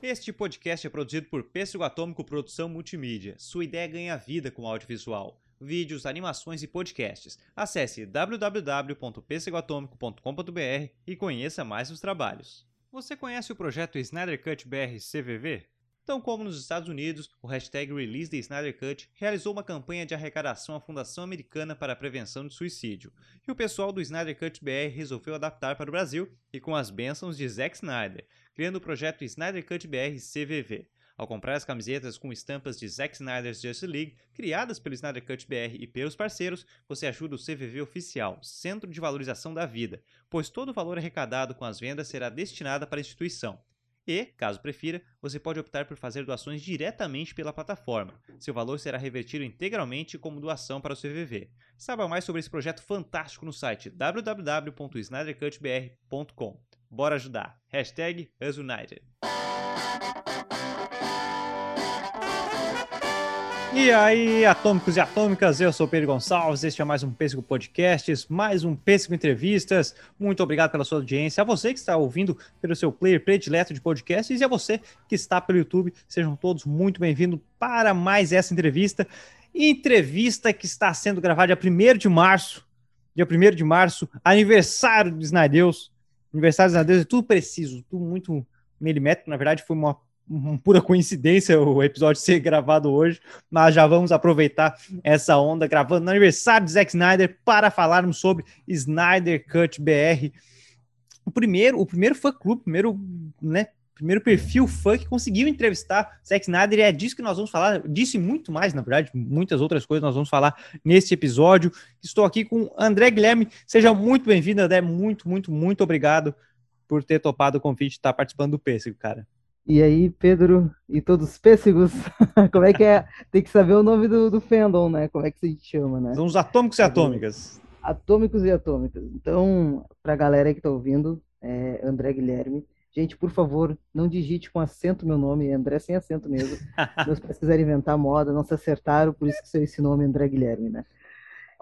Este podcast é produzido por Pêssego Atômico Produção Multimídia. Sua ideia ganha vida com audiovisual, vídeos, animações e podcasts. Acesse www.pêssegoatômico.com.br e conheça mais os trabalhos. Você conhece o projeto Snyder Cut BR CVV? Tão como nos Estados Unidos, o hashtag Release the Snyder Cut realizou uma campanha de arrecadação à Fundação Americana para a Prevenção de Suicídio, e o pessoal do Snyder Cut BR resolveu adaptar para o Brasil e com as bênçãos de Zack Snyder, criando o projeto Snyder Cut BR CVV. Ao comprar as camisetas com estampas de Zack Snyder's Justice League, criadas pelo Snyder Cut BR e pelos parceiros, você ajuda o CVV Oficial, Centro de Valorização da Vida, pois todo o valor arrecadado com as vendas será destinado para a instituição. E, caso prefira, você pode optar por fazer doações diretamente pela plataforma. Seu valor será revertido integralmente como doação para o CVV. Saiba mais sobre esse projeto fantástico no site www.snydercutbr.com. Bora ajudar! Hashtag UsUnited. E aí, atômicos e atômicas, eu sou Pedro Gonçalves, este é mais um Pêssego Podcasts, mais um Pêssego Entrevistas. Muito obrigado pela sua audiência. A você que está ouvindo pelo seu player predileto de podcasts e a você que está pelo YouTube, sejam todos muito bem-vindos para mais essa entrevista. Entrevista que está sendo gravada dia 1 de março, dia 1 de março, aniversário do Snadeus. Aniversário do Snadeus é tudo preciso, tudo muito milimétrico. Na verdade, foi uma pura coincidência o episódio ser gravado hoje, mas já vamos aproveitar essa onda gravando no aniversário de Zack Snyder para falarmos sobre Snyder Cut BR. O primeiro, o primeiro fã clube, primeiro, né, primeiro perfil fã que conseguiu entrevistar Zack Snyder e é disso que nós vamos falar, disse muito mais, na verdade, muitas outras coisas nós vamos falar neste episódio. Estou aqui com André Guilherme, seja muito bem-vindo, André, muito, muito, muito obrigado por ter topado o convite de estar participando do Pêssego, cara. E aí, Pedro e todos os pêssegos, como é que é? Tem que saber o nome do, do fandom, né? Como é que se chama, né? São os atômicos e atômicas. Atômicos e atômicas. Então, pra galera que tá ouvindo, é André Guilherme. Gente, por favor, não digite com acento meu nome, André sem acento mesmo. Meus pais quiserem inventar moda, não se acertaram, por isso que seu esse nome André Guilherme, né?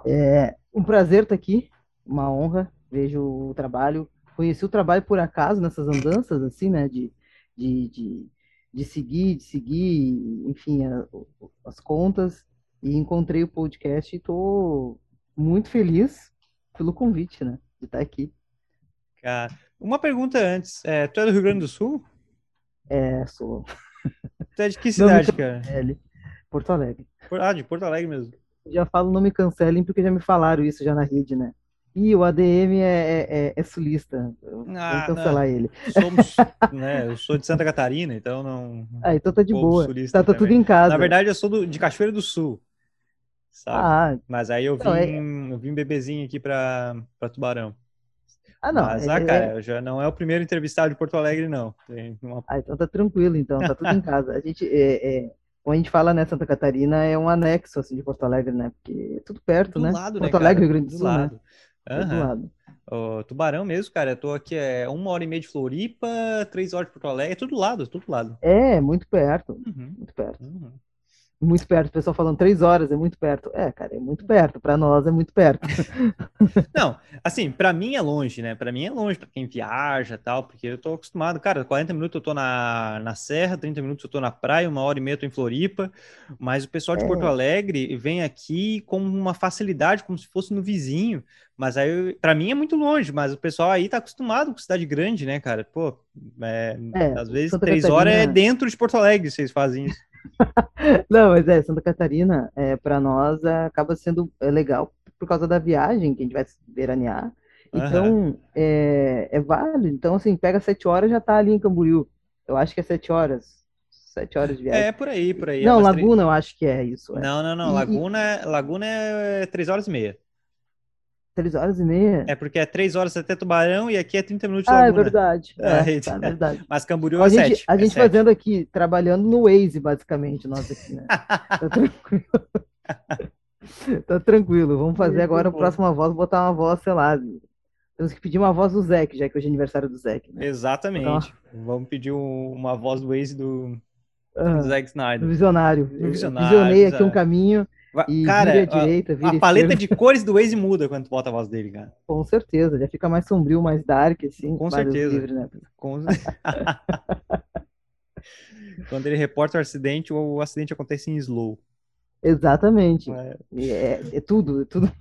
É um prazer estar tá aqui, uma honra, vejo o trabalho. Conheci o trabalho por acaso nessas andanças, assim, né? De de, de, de seguir, de seguir, enfim, a, as contas, e encontrei o podcast e estou muito feliz pelo convite, né, de estar aqui. Cara, uma pergunta antes, é, tu é do Rio Grande do Sul? É, sou. Tu é de que cidade, cara? Porto Alegre. Ah, de Porto Alegre mesmo. Já falo não me cancelem porque já me falaram isso já na rede, né? Ih, o ADM é, é, é, é sulista. Ah, Vou cancelar não. ele. Somos, né, eu sou de Santa Catarina, então não. Ah, então tá de boa. Tá, tá tudo em casa. Na verdade, eu sou do, de Cachoeira do Sul. Sabe? Ah, Mas aí eu vim, é... eu vim bebezinho aqui pra, pra Tubarão. Ah, não. Mas, ah, é... cara, já não é o primeiro entrevistado de Porto Alegre, não. Uma... Ah, então tá tranquilo, então. Tá tudo em casa. A gente. É, é quando a gente fala, né, Santa Catarina é um anexo, assim, de Porto Alegre, né? Porque é tudo perto, do né? Lado, né, Porto né, Alegre, Rio Grande do, Sul. Né? Uhum. O Tubarão mesmo, cara, eu tô aqui é uma hora e meia de Floripa, três horas de Porto Alegre, é tudo lado, tudo lado. É, muito perto, uhum. muito perto. Uhum muito perto, o pessoal falando três horas é muito perto. É, cara, é muito perto. Para nós é muito perto. Não, assim, para mim é longe, né? Para mim é longe, para quem viaja tal, porque eu tô acostumado, cara, 40 minutos eu tô na, na Serra, 30 minutos eu tô na praia, uma hora e meia eu tô em Floripa, mas o pessoal de é. Porto Alegre vem aqui com uma facilidade, como se fosse no vizinho, mas aí, para mim é muito longe, mas o pessoal aí tá acostumado com cidade grande, né, cara? Pô, é, é, às vezes três horas é dentro de Porto Alegre, vocês fazem isso. Não, mas é, Santa Catarina, é, para nós, é, acaba sendo é, legal por causa da viagem que a gente vai veranear. Então, uhum. é, é válido. Então, assim, pega sete horas já tá ali em Camboriú. Eu acho que é sete horas. Sete horas de viagem. É, por aí, por aí. Não, é Laguna eu acho que é isso. É. Não, não, não. E, Laguna, Laguna é três horas e meia. Três horas e meia? É porque é três horas até Tubarão e aqui é 30 minutos de Ah, é verdade. É, é, tá, é verdade. Mas Camboriú é gente, sete. A gente é fazendo sete. aqui, trabalhando no Waze, basicamente, nós aqui, né? tá tranquilo. tá tranquilo. Vamos fazer agora a próxima voz, botar uma voz, sei lá. Temos que pedir uma voz do Zeke, já que hoje é aniversário do Zeke. Né? Exatamente. Então... Vamos pedir um, uma voz do Waze do, do Zack Snyder. Do visionário. Do visionário. Visionei aqui um caminho cara, vira a direita, vira a, a paleta de cores do Waze muda quando tu bota a voz dele, cara. Com certeza, já fica mais sombrio, mais dark, assim. Com certeza. Livre, né? Com... Quando ele reporta o acidente, o acidente acontece em slow. Exatamente. É, é, é tudo, é tudo.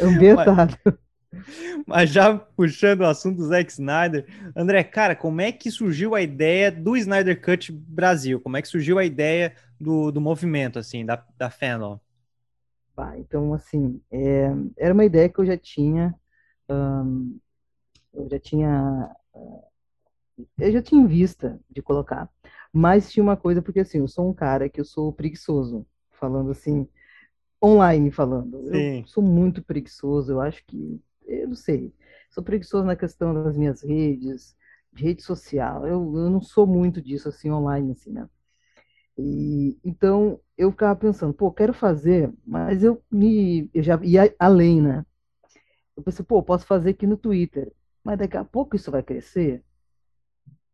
Ambientado. Mas já puxando o assunto do Zack Snyder, André, cara, como é que surgiu a ideia do Snyder Cut Brasil? Como é que surgiu a ideia do, do movimento, assim, da, da fandom? Ah, então, assim, é, era uma ideia que eu já tinha, um, eu já tinha, eu já tinha em vista de colocar, mas tinha uma coisa, porque assim, eu sou um cara que eu sou preguiçoso, falando assim, online falando. Sim. Eu sou muito preguiçoso, eu acho que eu não sei, sou preguiçoso na questão das minhas redes, de rede social. Eu, eu não sou muito disso assim online, assim, né? E, então eu ficava pensando, pô, quero fazer, mas eu me eu já ia além, né? Eu pensei, pô, posso fazer aqui no Twitter, mas daqui a pouco isso vai crescer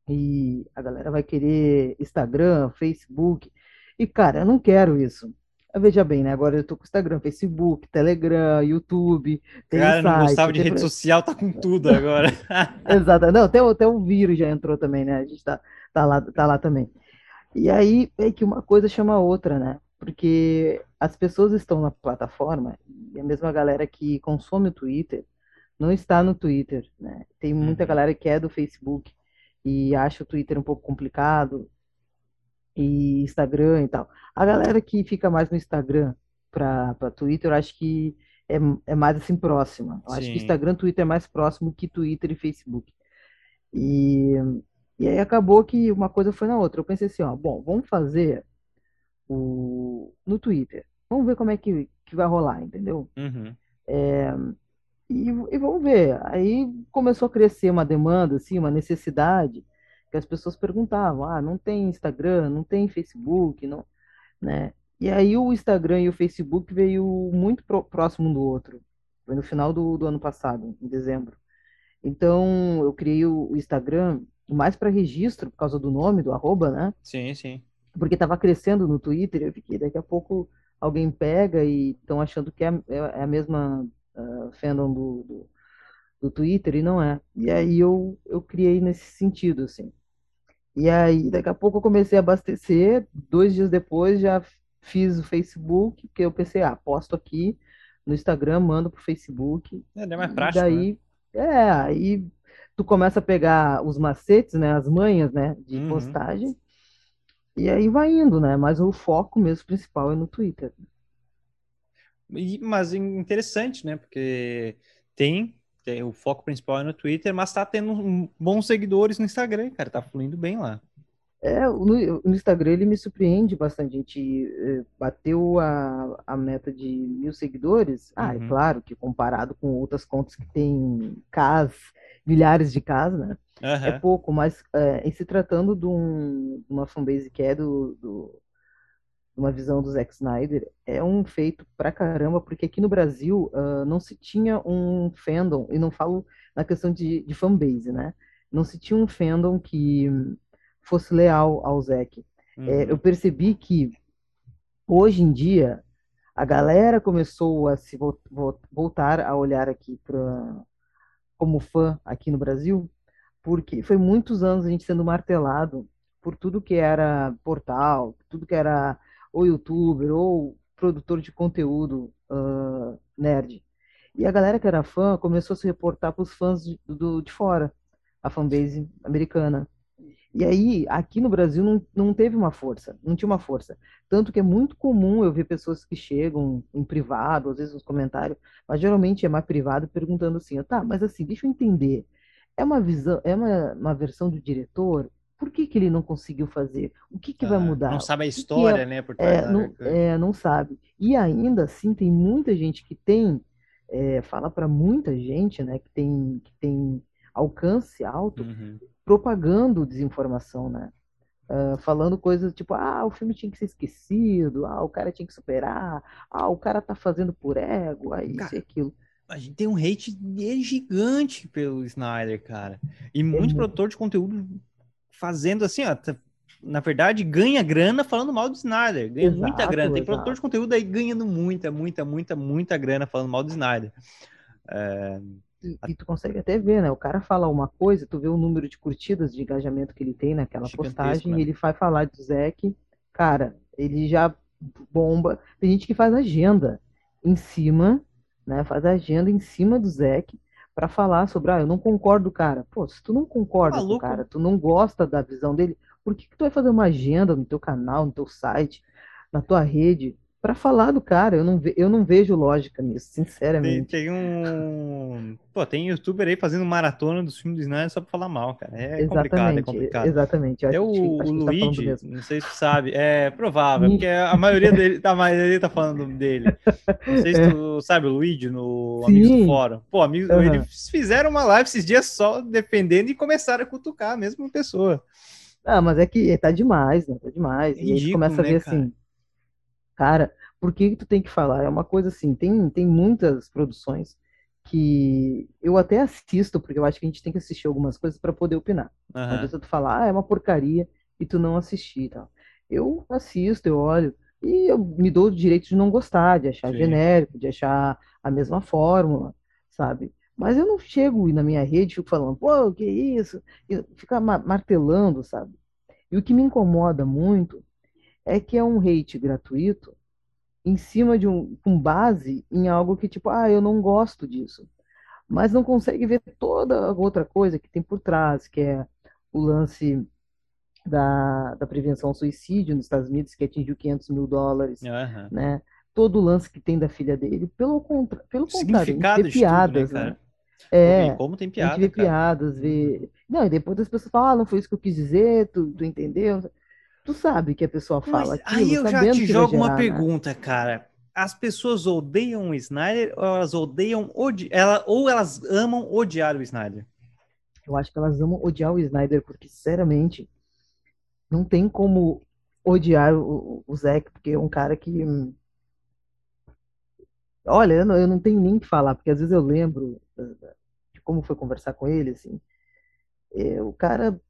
e a galera vai querer Instagram, Facebook. E cara, eu não quero isso. Veja bem, né? Agora eu tô com Instagram, Facebook, Telegram, YouTube. Tem Cara, site, não gostava de rede social, tá com tudo agora. Exato. Não, até, até o vírus já entrou também, né? A gente tá, tá, lá, tá lá também. E aí é que uma coisa chama a outra, né? Porque as pessoas estão na plataforma e a mesma galera que consome o Twitter não está no Twitter, né? Tem muita uhum. galera que é do Facebook e acha o Twitter um pouco complicado, e Instagram e tal. A galera que fica mais no Instagram para Twitter, eu acho que é, é mais assim próxima. Eu Sim. acho que Instagram, Twitter é mais próximo que Twitter e Facebook. E, e aí acabou que uma coisa foi na outra. Eu pensei assim, ó, bom, vamos fazer o, no Twitter. Vamos ver como é que, que vai rolar, entendeu? Uhum. É, e, e vamos ver. Aí começou a crescer uma demanda, assim, uma necessidade que as pessoas perguntavam, ah, não tem Instagram, não tem Facebook, não, né? E aí o Instagram e o Facebook veio muito próximo um do outro. Foi no final do, do ano passado, em dezembro. Então eu criei o Instagram mais para registro por causa do nome, do arroba, né? Sim, sim. Porque estava crescendo no Twitter, eu fiquei, daqui a pouco alguém pega e estão achando que é, é, é a mesma uh, fandom do, do, do, Twitter e não é. E aí eu, eu criei nesse sentido, assim. E aí, daqui a pouco eu comecei a abastecer. Dois dias depois já fiz o Facebook, que eu pensei, ah, posto aqui no Instagram, mando pro Facebook. É, é mais prático. E daí, né? é, aí tu começa a pegar os macetes, né, as manhas, né, de uhum. postagem. E aí vai indo, né? Mas o foco mesmo principal é no Twitter. E, mas interessante, né? Porque tem o foco principal é no Twitter, mas tá tendo bons seguidores no Instagram, cara, tá fluindo bem lá. É, no, no Instagram ele me surpreende bastante. A gente eh, bateu a, a meta de mil seguidores. Ah, é uhum. é claro que comparado com outras contas que tem cas, milhares de cas, né? Uhum. É pouco, mas é, em se tratando de, um, de uma fanbase que é do, do uma visão do Zack Snyder, é um feito pra caramba, porque aqui no Brasil uh, não se tinha um fandom, e não falo na questão de, de fanbase, né? Não se tinha um fandom que fosse leal ao Zack. É, uhum. É, eu percebi que hoje em dia a galera começou a se vo voltar a olhar aqui para como fã aqui no Brasil, porque foi muitos anos a gente sendo martelado por tudo que era portal, tudo que era ou youtuber, ou produtor de conteúdo uh, nerd. E a galera que era fã começou a se reportar para os fãs de, do, de fora, a fanbase americana. E aí, aqui no Brasil, não, não teve uma força, não tinha uma força. Tanto que é muito comum eu ver pessoas que chegam em privado, às vezes nos comentários, mas geralmente é mais privado, perguntando assim, tá, mas assim, deixa eu entender. É uma visão, é uma, uma versão do diretor? Por que, que ele não conseguiu fazer? O que, que ah, vai mudar? Não sabe a história, é, né? Por é, não, é, não sabe. E ainda assim, tem muita gente que tem, é, fala para muita gente, né, que tem, que tem alcance alto, uhum. propagando desinformação, né? Uh, falando coisas tipo, ah, o filme tinha que ser esquecido, ah, o cara tinha que superar, ah, o cara tá fazendo por ego, aí isso e aquilo a gente tem um hate gigante pelo Snyder, cara. E muito é produtor de conteúdo fazendo assim, ó, tá, na verdade, ganha grana falando mal do Snyder. Ganha exato, muita grana. Tem exato. produtor de conteúdo aí ganhando muita, muita, muita, muita grana falando mal do Snyder. É, E, e, tu consegue até ver, né? O cara fala uma coisa, tu vê o número de curtidas de engajamento que ele tem naquela postagem, né? e ele vai falar do Zeke, cara, ele já bomba. Tem gente que faz agenda em cima, né? Faz agenda em cima do Zeke para falar sobre, ah, eu não concordo, cara. Pô, se tu não concorda com o cara, tu não gosta da visão dele, por que, que tu vai fazer uma agenda no teu canal, no teu site, na tua rede, para falar do cara. Eu não, ve, eu não vejo lógica nisso, sinceramente. Tem, tem, um. Pô, tem youtuber aí fazendo maratona dos filmes do Snyder só pra falar mal, cara. É exatamente, complicado, é complicado. Exatamente. É o, o tá Luigi, tá não sei se tu sabe, é provável, porque a maioria dele, a maioria tá falando dele. Não sei se tu é. sabe o Luigi no Sim. Amigos do Fórum. Pô, amigos, uhum. eles fizeram uma live esses dias só defendendo e começaram a cutucar a mesma pessoa. Ah, mas é que tá demais, né? Tá demais. Ridículo, e aí começa a ver né, assim, cara, por que, que tu tem que falar? É uma coisa assim, tem, tem muitas produções que eu até assisto, porque eu acho que a gente tem que assistir algumas coisas para poder opinar. Uhum. Não adianta tu falar, ah, é uma porcaria, e tu não assistir tal. Eu assisto, eu olho, e eu me dou o direito de não gostar, de achar Sim. genérico, de achar a mesma fórmula, sabe? Mas eu não chego na minha rede fico falando, pô, que isso? E fica martelando, sabe? E o que me incomoda muito é que é um hate gratuito em cima de um com base em algo que tipo, ah, eu não gosto disso. Mas não consegue ver toda a outra coisa que tem por trás, que é o lance da, da prevenção ao suicídio nos Estados Unidos, que atingiu 500 mil dólares, uhum. né? Todo o lance que tem da filha dele. Pelo, contra, pelo contrário, a gente vê piadas, tudo, né, né? É, como tem piada, a gente vê cara. piadas, vê... Não, e depois as pessoas falam, ah, não foi isso que eu quis dizer, tu, tu entendeu? Tu sabe que a pessoa fala Mas, aquilo, Aí eu já te jogo gerar, uma né? pergunta, cara. As pessoas odeiam o Snyder ou elas odeiam odi ela ou elas amam odiar o Snyder? Eu acho que elas amam odiar o Snyder porque sinceramente não tem como odiar o, o Zack, porque é um cara que Olha, eu não, eu não tenho nem que falar, porque às vezes eu lembro de como foi conversar com ele, assim. É, o cara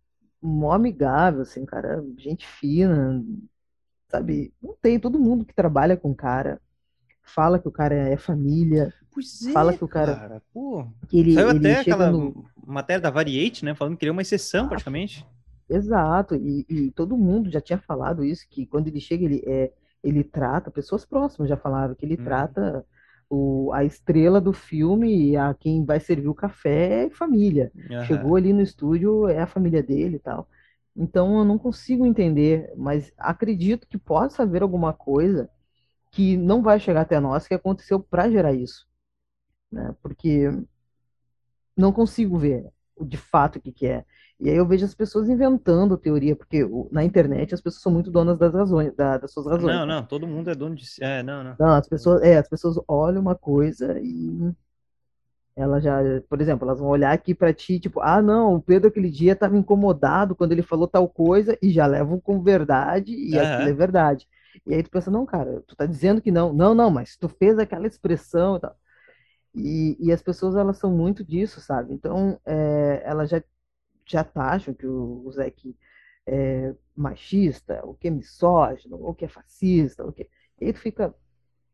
mó amigável, assim, cara, gente fina, sabe? Não tem, todo mundo que trabalha com o cara fala que o cara é família. Pois é, fala que o cara. cara pô. Que ele, Saiu ele até aquela no... matéria da Variate, né? Falando que ele é uma exceção, ah, praticamente. Exato, e, e, todo mundo já tinha falado isso, que quando ele chega, ele, é, ele trata, pessoas próximas já falavam que ele hum. trata o, a estrela do filme, a quem vai servir o café é família. Uhum. Chegou ali no estúdio, é a família dele e tal. Então eu não consigo entender, mas acredito que possa haver alguma coisa que não vai chegar até nós que aconteceu para gerar isso. Né? Porque não consigo ver de fato o que, que é. E aí eu vejo as pessoas inventando teoria, porque na internet as pessoas são muito donas das razões, da, das suas razões. Não, não, todo mundo é dono de si. É, não, não. Não, as pessoas, é, as pessoas olham uma coisa e ela já, por exemplo, elas vão olhar aqui para ti, tipo, ah, não, o Pedro aquele dia estava incomodado quando ele falou tal coisa e já levam com verdade e uhum. aquilo é verdade. E aí tu pensa, não, cara, tu tá dizendo que não. Não, não, mas tu fez aquela expressão e tal. E, e as pessoas, elas são muito disso, sabe? Então, é, elas já já acham que o, o Zeke é machista, ou que é misógino, ou que é fascista, ou que... E aí fica,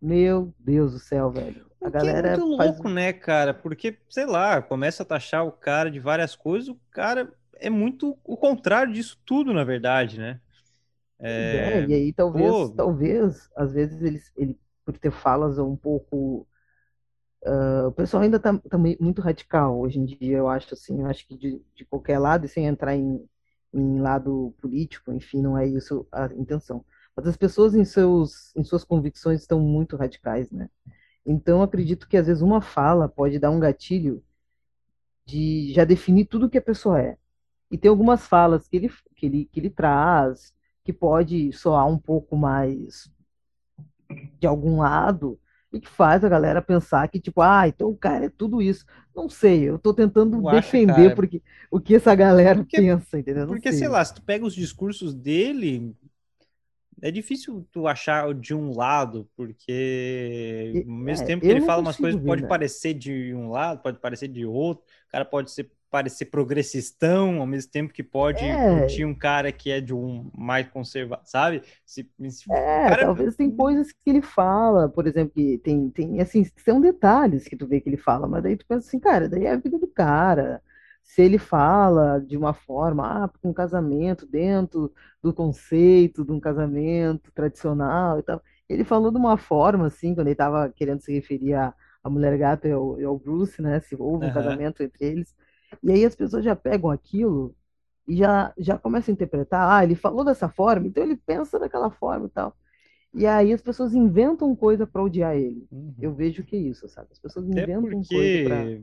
meu Deus do céu, velho. A o galera é muito faz... louco, né, cara? Porque, sei lá, começa a taxar o cara de várias coisas, o cara é muito o contrário disso tudo, na verdade, né? É... é e aí talvez, Pô... talvez, às vezes ele, ele por ter falas um pouco Uh, o pessoal ainda está tá muito radical hoje em dia, eu acho assim, eu acho que de, de qualquer lado, e sem entrar em, em, lado político, enfim, não é isso a intenção. Mas as pessoas em, seus, em suas convicções estão muito radicais, né? Então, acredito que às vezes uma fala pode dar um gatilho de já definir tudo que a pessoa é. E tem algumas falas que ele, que ele, que ele traz que pode soar um pouco mais de algum lado, e que faz a galera pensar que, tipo, ah, então o cara é tudo isso. Não sei, eu tô tentando defender acho, porque, o que essa galera porque, pensa, entendeu? Não porque, sei. sei lá, se tu pega os discursos dele, é difícil tu achar de um lado, porque ao mesmo é, tempo que ele fala umas coisas, ver, pode né? parecer de um lado, pode parecer de outro, o cara pode ser parecer progressistão, ao mesmo tempo que pode É. curtir um cara que é de um mais conservador, sabe? Se, se- É, cara- talvez tem coisas que ele fala, por exemplo, que tem, tem, assim, são detalhes que tu vê que ele fala, mas daí tu pensa assim, cara, daí é a vida do cara. Se ele fala de uma forma, ah, um casamento dentro do conceito de um casamento tradicional e tal, ele falou de uma forma, assim, quando ele estava querendo se referir à, à mulher gata e ao, e ao Bruce, né, se houve um casamento entre eles, e aí as pessoas já pegam aquilo e já, já começam a interpretar, ah, ele falou dessa forma, então ele pensa daquela forma e tal. E aí as pessoas inventam coisa para odiar ele. Uhum. Eu vejo que é isso, sabe? As pessoas Até inventam coisa porque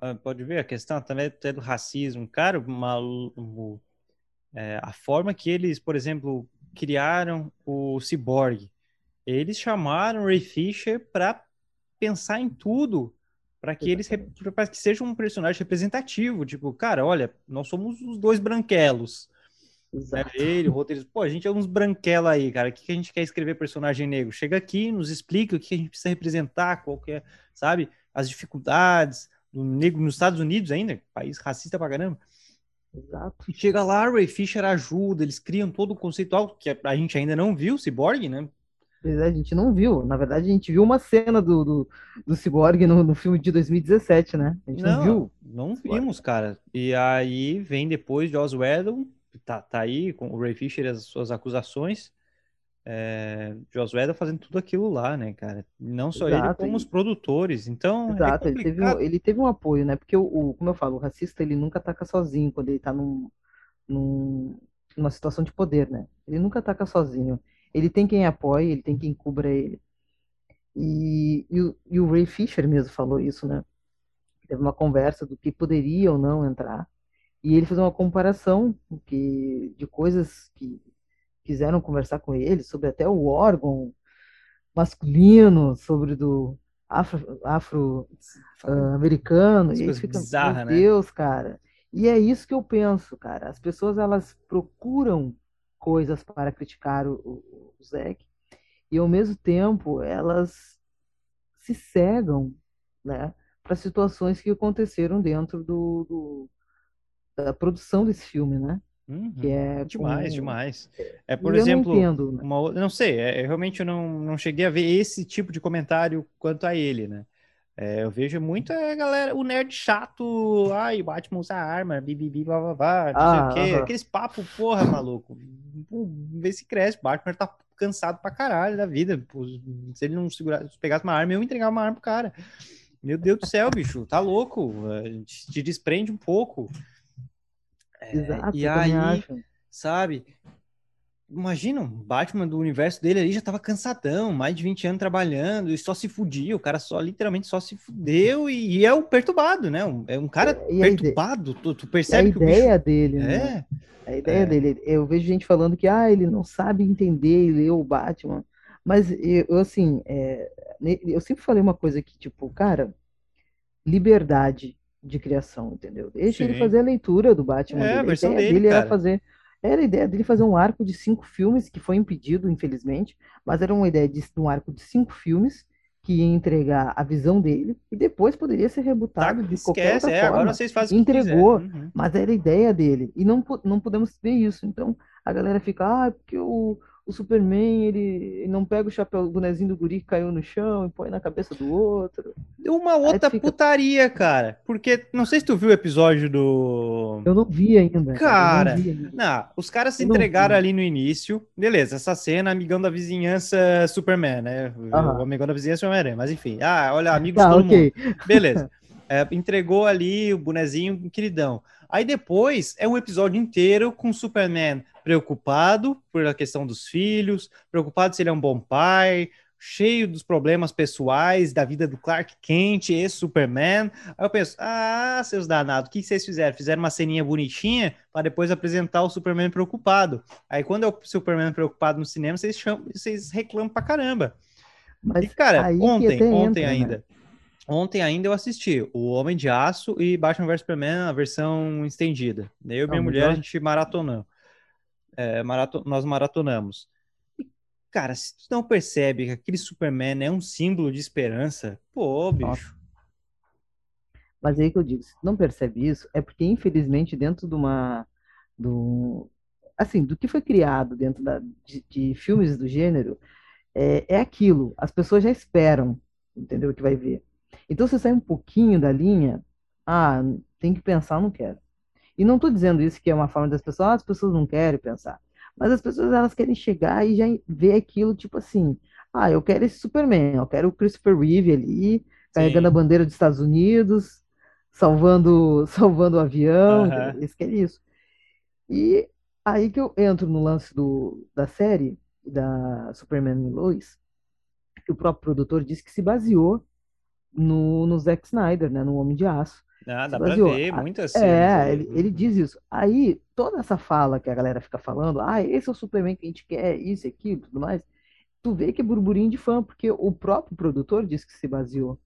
ah, pode ver a questão também até do racismo, cara, o- é, a forma que eles, por exemplo, criaram o Cyborg, eles chamaram Ray Fisher para pensar em tudo, para que eles para que seja um personagem representativo, tipo, cara, olha, nós somos os dois branquelos, né? Exato. Ele, o roteirista, pô, a gente é uns branquelos aí, cara. O que que a gente quer escrever personagem negro? Chega aqui, nos explica o que a gente precisa representar, qual que é, sabe? As dificuldades do negro nos Estados Unidos ainda, país racista pra caramba. Exato. E chega lá, Ray Fisher ajuda, eles criam todo o conceitual que a gente ainda não viu, Cyborg, né? Pois é, a gente não viu. Na verdade, a gente viu uma cena do, do, do Cyborg no, no filme de 2017, né? A gente não, viu. não vimos, cara. E aí vem depois Joss Whedon, tá, tá aí com o Ray Fisher e as suas acusações. É, Joss Whedon fazendo tudo aquilo lá, né, cara? Não só ele, Exato, como e- os produtores. Então, Exato, é ele teve, um, ele teve um apoio, né? Porque, o, o- como eu falo, o racista, ele nunca ataca sozinho quando ele tá num, num, numa situação de poder, né? Ele nunca ataca sozinho. Ele tem quem apoie, ele tem quem cubra ele. E, e, o, e o Ray Fisher mesmo falou isso, né? Teve uma conversa do que poderia ou não entrar. E ele fez uma comparação que, de coisas que quiseram conversar com ele, sobre até o órgão masculino, sobre do afro, afro As e fica, bizarras, meu né? Deus, cara. E é isso que eu penso, cara. As pessoas elas procuram coisas para criticar o, o, Zack e ao mesmo tempo elas se cegam, né, para situações que aconteceram dentro do, do- da produção desse filme, né? Uhum. Que é Demais, demais. É, por eu exemplo, não entendo, né? uma não sei, é, eu realmente não, não cheguei a ver esse tipo de comentário quanto a ele, né? É, eu vejo muito a galera, o nerd chato, ai, o Batman usa arma, bibibi, blá, blá, blá, não Ah, sei o quê. aham. Aqueles papos, porra, maluco. Vê se cresce, o Batman tá cansado pra caralho da vida. Se ele não segurasse, se pegasse uma arma, eu entregava uma arma pro cara. Meu Deus do céu, bicho, tá louco. É, Te te desprende um pouco. É, Exato, e aí, sabe? Imagina, um Batman do universo dele ali já tava cansadão, mais de 20 anos trabalhando, e só se fudia, o cara só, literalmente, só se fudeu, e, e é o perturbado, né? É um cara E a ide- perturbado, tu, tu É a percebe que o bicho... ideia dele, né? É, A ideia É. dele, eu vejo gente falando que ah, ele não sabe entender e ler o Batman, mas eu, assim, é, eu sempre falei uma coisa que, tipo, cara, liberdade de criação, entendeu? Deixa ele Sim. fazer a leitura do Batman É, a dele. versão ideia dele, dele era fazer, era a ideia dele fazer um arco de cinco filmes, que foi impedido, infelizmente, mas era uma ideia de um arco de cinco filmes que ia entregar a visão dele e depois poderia ser tá, rebutado de qualquer esquece, outra é, forma agora vocês fazem entregou. Uhum. mas era a ideia dele. E não, não podemos ver isso. Então a galera fica, ah, porque o, o Superman ele, não pega o chapéu, o bonezinho do guri que caiu no chão e põe na cabeça do outro. Uma outra fica- putaria, cara, porque, não sei se tu viu o episódio do... Eu não vi ainda. Cara, eu não vi ainda. Não, os caras se Eu entregaram ali no início. Beleza, essa cena, amigão da vizinhança Superman, né? Aham. O amigão da vizinhança Homem-Aranha. Mas enfim, ah, olha, amigos Tá, todo ok. mundo. Beleza. É, entregou ali o bonezinho queridão. Aí depois é um episódio inteiro com o Superman preocupado por a questão dos filhos, preocupado se ele é um bom pai, cheio dos problemas pessoais da vida do Clark Kent e Superman. Aí eu penso, ah, seus danados, o que vocês fizeram? Fizeram uma ceninha bonitinha para depois apresentar o Superman preocupado. Aí quando é o Superman preocupado no cinema, vocês, chamam, vocês reclamam pra caramba. Mas E, cara, ontem, ontem entra, né? Ontem ainda eu assisti O Homem de Aço e Batman vs Superman, a versão estendida. Eu e Ah, minha mulher, a gente maratonamos. É, marato- nós maratonamos. E, cara, se tu não percebe que aquele Superman é um símbolo de esperança, pô, bicho. Mas aí que eu digo, se tu não percebe isso, é porque, infelizmente, dentro de uma. Do, assim, do que foi criado dentro da, de, de filmes do gênero, é, é aquilo. As pessoas já esperam, entendeu? Que vai ver. Então, se sai um pouquinho da linha, ah, tem que pensar, não quero. E não estou dizendo isso que é uma forma das pessoas, ah, as pessoas não querem pensar. Mas as pessoas elas querem chegar e já ver aquilo, tipo assim, ah, eu quero esse Superman, eu quero o Christopher Reeve ali, carregando Sim. a bandeira dos Estados Unidos, salvando, salvando o avião, uhum. eles querem isso. E aí que eu entro no lance do, da série, da Superman e Lois, que o próprio produtor disse que se baseou no, no Zack Snyder, né, no Homem de Aço. Ah, dá pra ver, muitas cenas. É, ele, ele, diz isso. Aí, toda essa fala que a galera fica falando, ah, esse é o Superman que a gente quer, isso, aquilo, tudo mais, tu vê que é burburinho de fã, porque o próprio produtor disse que se baseou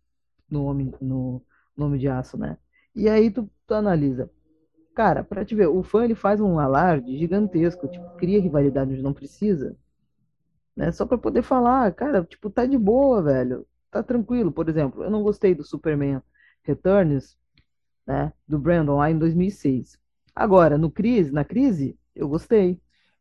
no Homem, no, no de Aço, né? E aí tu, tu analisa. Cara, pra te ver, o fã ele faz um alarde gigantesco, tipo, cria rivalidade onde não precisa, né? Só pra poder falar, cara, tipo, tá de boa, velho. Tá tranquilo. Por exemplo, eu não gostei do Superman Returns né, do Brandon lá em 2006. Agora, no crise, na crise, eu gostei.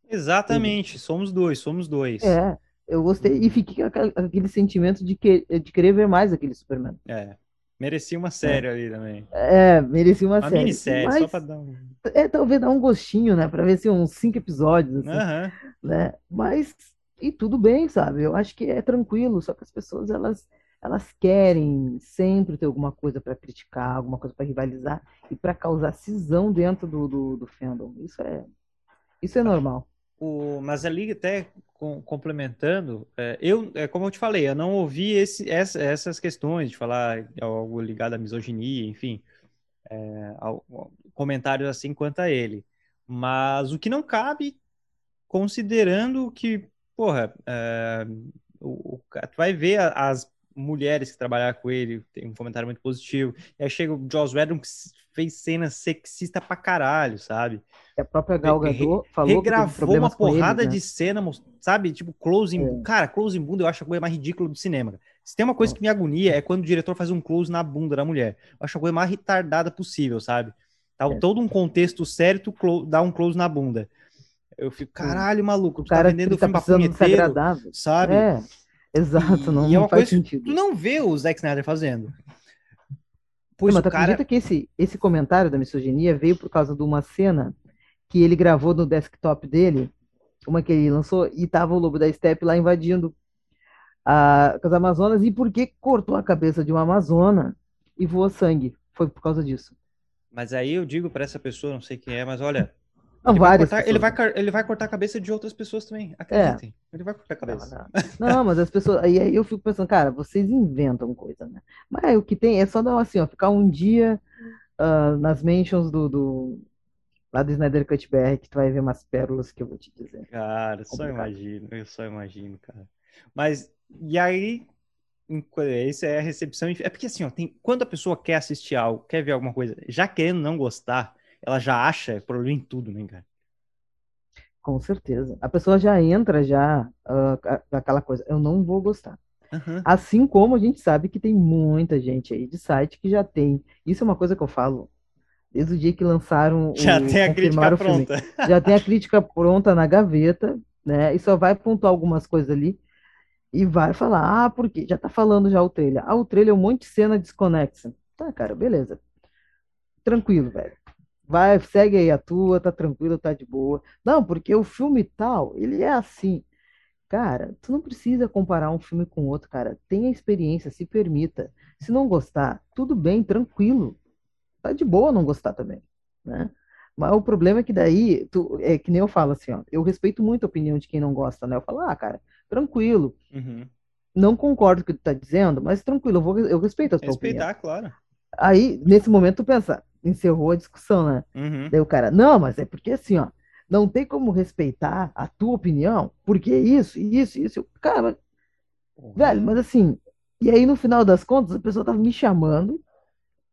Exatamente, somos dois, somos dois. É, eu gostei e fiquei com aquele sentimento de, que, de querer ver mais aquele Superman. É, merecia uma série é. ali também. É, merecia uma, uma série. minissérie, Mas, só pra dar um... É, talvez dar um gostinho, né, pra ver se uns cinco episódios, assim, uhum. né, mas, e tudo bem, sabe, eu acho que é tranquilo, só que as pessoas, elas elas querem sempre ter alguma coisa para criticar, alguma coisa para rivalizar e para causar cisão dentro do, do, do, fandom. Isso é, isso é normal. O, mas ali até com, complementando, é, eu, é, como eu te falei, eu não ouvi esse, essa, essas questões de falar algo ligado à misoginia, enfim, é, ao, comentários assim quanto a ele. Mas o que não cabe, considerando que, porra, é, o, o, tu vai ver as mulheres que trabalharam com ele, tem um comentário muito positivo. E aí chega o Joss Whedon que fez cena sexista pra caralho, sabe? A própria Gal Gadot falou regravou uma porrada ele, né? de cena, sabe? Tipo, close in... É. Cara, close in bunda eu acho a coisa mais ridícula do cinema. Se tem uma coisa que me agonia é quando o diretor faz um close na bunda da mulher. Eu acho a coisa mais retardada possível, sabe? Tá é. todo um contexto sério, tu dá um close na bunda. Eu fico, caralho, maluco, tu tá vendendo o tá filme pra punheteiro, sabe? É. Exato, não, e é não faz sentido. Tu não vê o Zack Snyder fazendo. Pois mas tu cara... acredita que esse, esse comentário da misoginia veio por causa de uma cena que ele gravou no desktop dele, uma que ele lançou, e tava o Lobo da Steppe lá invadindo a, as Amazonas, e porque cortou a cabeça de uma Amazona e voou sangue. Foi por causa disso. Mas aí eu digo para essa pessoa, não sei quem é, mas olha, não, ele, vai cortar, ele, vai, ele vai cortar a cabeça de outras pessoas também. Acreditem. É. Ele vai cortar a cabeça. Não, não. não, mas as pessoas. Aí, aí eu fico pensando, cara, vocês inventam coisa, né? Mas o que tem é só dar assim, ó, ficar um dia uh, nas mentions do, do, lá do Snyder Cut BR que tu vai ver umas pérolas que eu vou te dizer. Cara, só imagino, eu só imagino, cara. Mas, e aí, isso é a recepção. É porque assim, ó, tem, quando a pessoa quer assistir algo, quer ver alguma coisa, já querendo não gostar, ela já acha problema em tudo, né, cara? Com certeza. A pessoa já entra já uh, aquela coisa, eu não vou gostar. Uhum. Assim como a gente sabe que tem muita gente aí de site que já tem. Isso é uma coisa que eu falo desde o dia que lançaram já o, tem a crítica pronta. Já tem a crítica pronta na gaveta, né? E só vai pontuar algumas coisas ali e vai falar, ah, porque já tá falando já o trailer. Ah, o trailer é um monte de cena desconexa. Tá, cara, beleza. Tranquilo, velho. Vai, segue aí a tua, tá tranquilo, tá de boa. Não, porque o filme tal, ele é assim. Cara, tu não precisa comparar um filme com outro, cara. Tenha experiência, se permita. Se não gostar, tudo bem, tranquilo. Tá de boa não gostar também, né? Mas o problema é que daí, tu, é que nem eu falo assim, ó, eu respeito muito a opinião de quem não gosta, né? Eu falo, ah, cara, tranquilo. Uhum. Não concordo com o que tu tá dizendo, mas tranquilo, eu, vou, eu respeito a tua Respeitar, opinião. claro. Aí, nesse momento, tu pensa, encerrou a discussão, né? Uhum. Daí o cara, não, mas é porque assim, ó, não tem como respeitar a tua opinião, porque isso, isso, isso. Cara, uhum. velho, mas assim, e aí no final das contas, a pessoa tava me chamando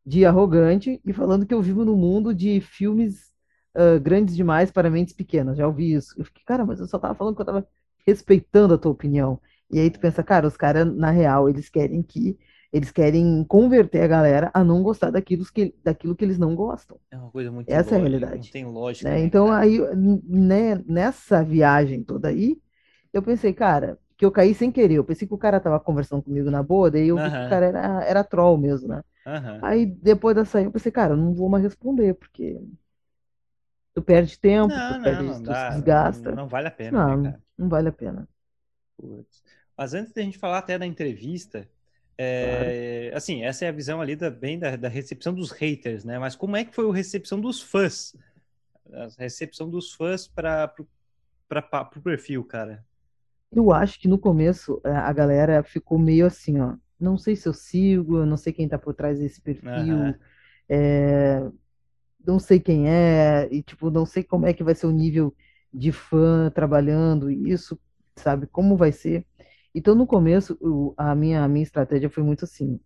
de arrogante e falando que eu vivo no mundo de filmes uh, grandes demais para mentes pequenas. Já ouvi isso. Eu fiquei, cara, mas eu só tava falando que eu tava respeitando a tua opinião. E aí tu pensa, cara, os caras, na real, eles querem que Eles querem converter a galera a não gostar daquilo que, daquilo que eles não gostam. É uma coisa muito Essa é a realidade. Não tem lógica. né? né, Então, aí, né, nessa viagem toda aí, eu pensei, cara, que eu caí sem querer. Eu pensei que o cara tava conversando comigo na boa, daí eu vi que o cara era, era troll mesmo, né? Aham. Aí, depois dessa aí, eu pensei, cara, eu não vou mais responder, porque tu perde tempo, Não, tu não, perde, não tu dá. se desgasta. Não, não vale a pena, né, Não, cara? não vale a pena. Putz. Mas antes da gente falar até da entrevista, é, assim, essa é a visão ali da, bem da, da recepção dos haters, né? Mas como é que foi a recepção dos fãs? A recepção dos fãs para o perfil, cara. Eu acho que no começo eh, a galera ficou meio assim, ó. Não sei se eu sigo, eu não sei quem tá por trás desse perfil, Aham. é, não sei quem é, e tipo, não sei como é que vai ser o nível de fã trabalhando isso, sabe? Como vai ser. Então, no começo, o- a minha, a minha estratégia foi muito assim.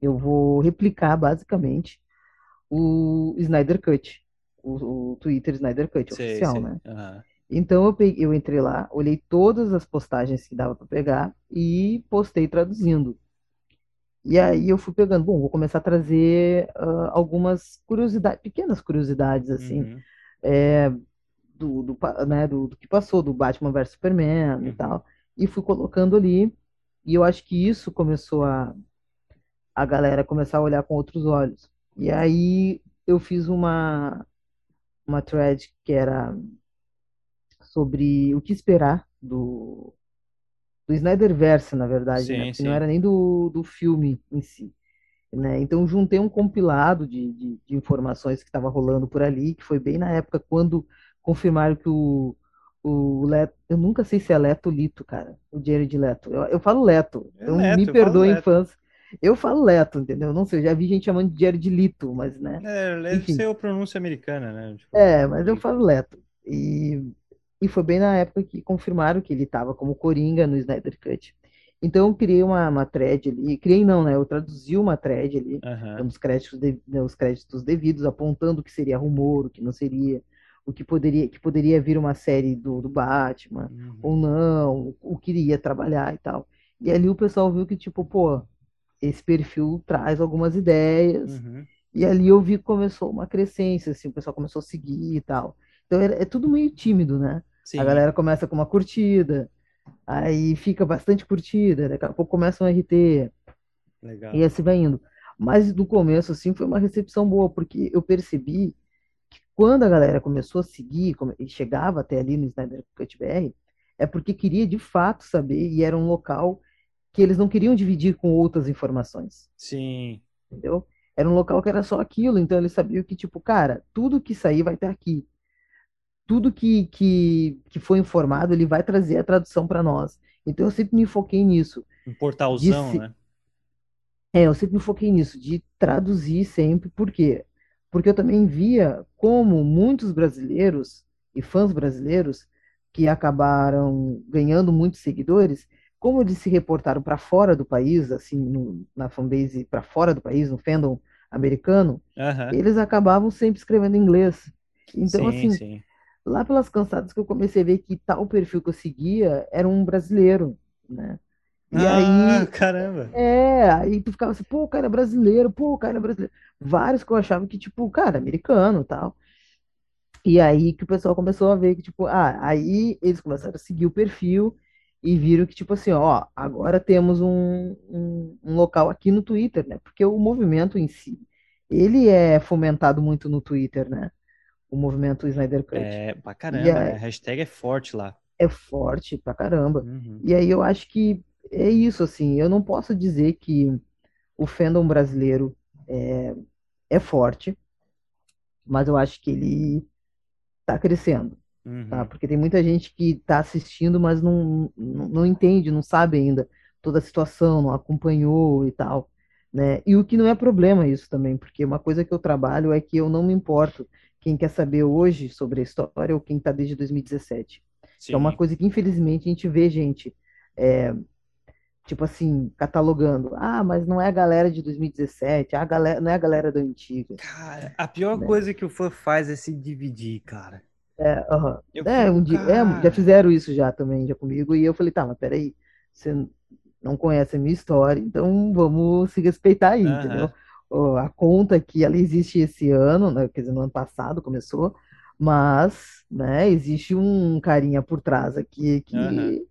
Eu vou replicar, basicamente, o Snyder Cut, o, o Twitter Snyder Cut Sei, oficial, sei. né? Aham. Então eu peguei, eu entrei lá, olhei todas as postagens que dava para pegar e postei traduzindo. E aí eu fui pegando, bom, vou começar a trazer ah, algumas curiosidades, pequenas curiosidades assim, Uhum. é, do, do, né, do, do que passou, do Batman vs Superman e Uhum. tal, e fui colocando ali. E eu acho que isso começou a a galera começar a olhar com outros olhos. E aí eu fiz uma uma thread que era sobre o que esperar do, do Snyderverse, na verdade, né? Sim, não sim. era nem do, do filme em si, né? Então juntei um compilado de, de, de informações que estava rolando por ali, que foi bem na época quando confirmaram que o, o Leto, eu nunca sei se é Leto ou Lito, cara, o Jared Leto. Eu, eu falo Leto, É então Leto, me perdoem, Leto. fãs. Eu falo Leto, entendeu? Não sei, eu já vi gente chamando de Jared Lito, mas, né? É, deve Enfim. ser a pronúncia americana, né? Tipo, É, mas eu falo Leto. E, e foi bem na época que confirmaram que ele estava como Coringa no Snyder Cut. Então eu criei uma, uma thread ali, criei não, né? Eu traduzi uma thread ali, dando os créditos, de- os créditos devidos, apontando o que seria rumor, o que não seria, o que poderia, que poderia vir uma série do, do Batman, Uhum. ou não, o que iria trabalhar e tal. E ali o pessoal viu que, tipo, pô, esse perfil traz algumas ideias, Uhum. e ali eu vi que começou uma crescência, assim, o pessoal começou a seguir e tal. Então é, é tudo meio tímido, né? Sim. A galera começa com uma curtida, aí fica bastante curtida, daqui a pouco começa um RT, Legal. e assim vai indo. Mas no começo, assim, foi uma recepção boa, porque eu percebi quando a galera começou a seguir e chegava até ali no Snyder Cut BR, é porque queria de fato saber, e era um local que eles não queriam dividir com outras informações Sim. entendeu? Era um local que era só aquilo, então eles sabiam que, tipo, cara, tudo que sair vai ter aqui. Tudo que, que, que foi informado, ele vai trazer a tradução para nós. Então eu sempre me foquei nisso. Um portalzão, Disse- né? É, eu sempre me foquei nisso, de traduzir sempre. Por quê? Porque eu também via como muitos brasileiros e fãs brasileiros que acabaram ganhando muitos seguidores, como eles se reportaram para fora do país, assim, no- na fanbase para fora do país, no fandom americano, eles acabavam sempre escrevendo em inglês. Então, sim, assim, sim. lá pelas cansadas que eu comecei a ver que tal perfil que eu seguia era um brasileiro, né? E ah, aí, caramba. é, aí tu ficava assim, pô, o cara é brasileiro, pô, o cara é brasileiro. Vários que eu achava que, tipo, cara, americano e tal. E aí que o pessoal começou a ver que, tipo, ah, aí eles começaram a seguir o perfil e viram que, tipo assim, ó, agora temos um, um, um local aqui no Twitter, né? Porque o movimento em si, ele é fomentado muito no Twitter, né? O movimento Snyder Cut. É, pra caramba, né? A hashtag é forte lá. É forte pra caramba. Uhum. E aí eu acho que é isso, assim, eu não posso dizer que o fandom brasileiro é, é forte, mas eu acho que ele tá crescendo, Uhum. tá? Porque tem muita gente que tá assistindo, mas não, não, não entende, não sabe ainda toda a situação, não acompanhou e tal, né? E o que não é problema isso também, porque uma coisa que eu trabalho é que eu não me importo quem quer saber hoje sobre a história ou quem tá desde 2017. Sim. É uma coisa que, infelizmente, a gente vê gente, é, tipo assim, catalogando. Ah, mas não é a galera de 2017, a galera, não é a galera da antiga. Cara, a pior Né? coisa que o fã faz é se dividir, cara. É, aham. Eu É, um dia, é, já fizeram isso já também, já comigo, e eu falei, tá, mas peraí, você, não conhece a minha história, então vamos se respeitar aí, Aham. entendeu? Ó, A conta aqui, ela existe esse ano, né, quer dizer, no ano passado começou, mas, né, existe um carinha por trás aqui que,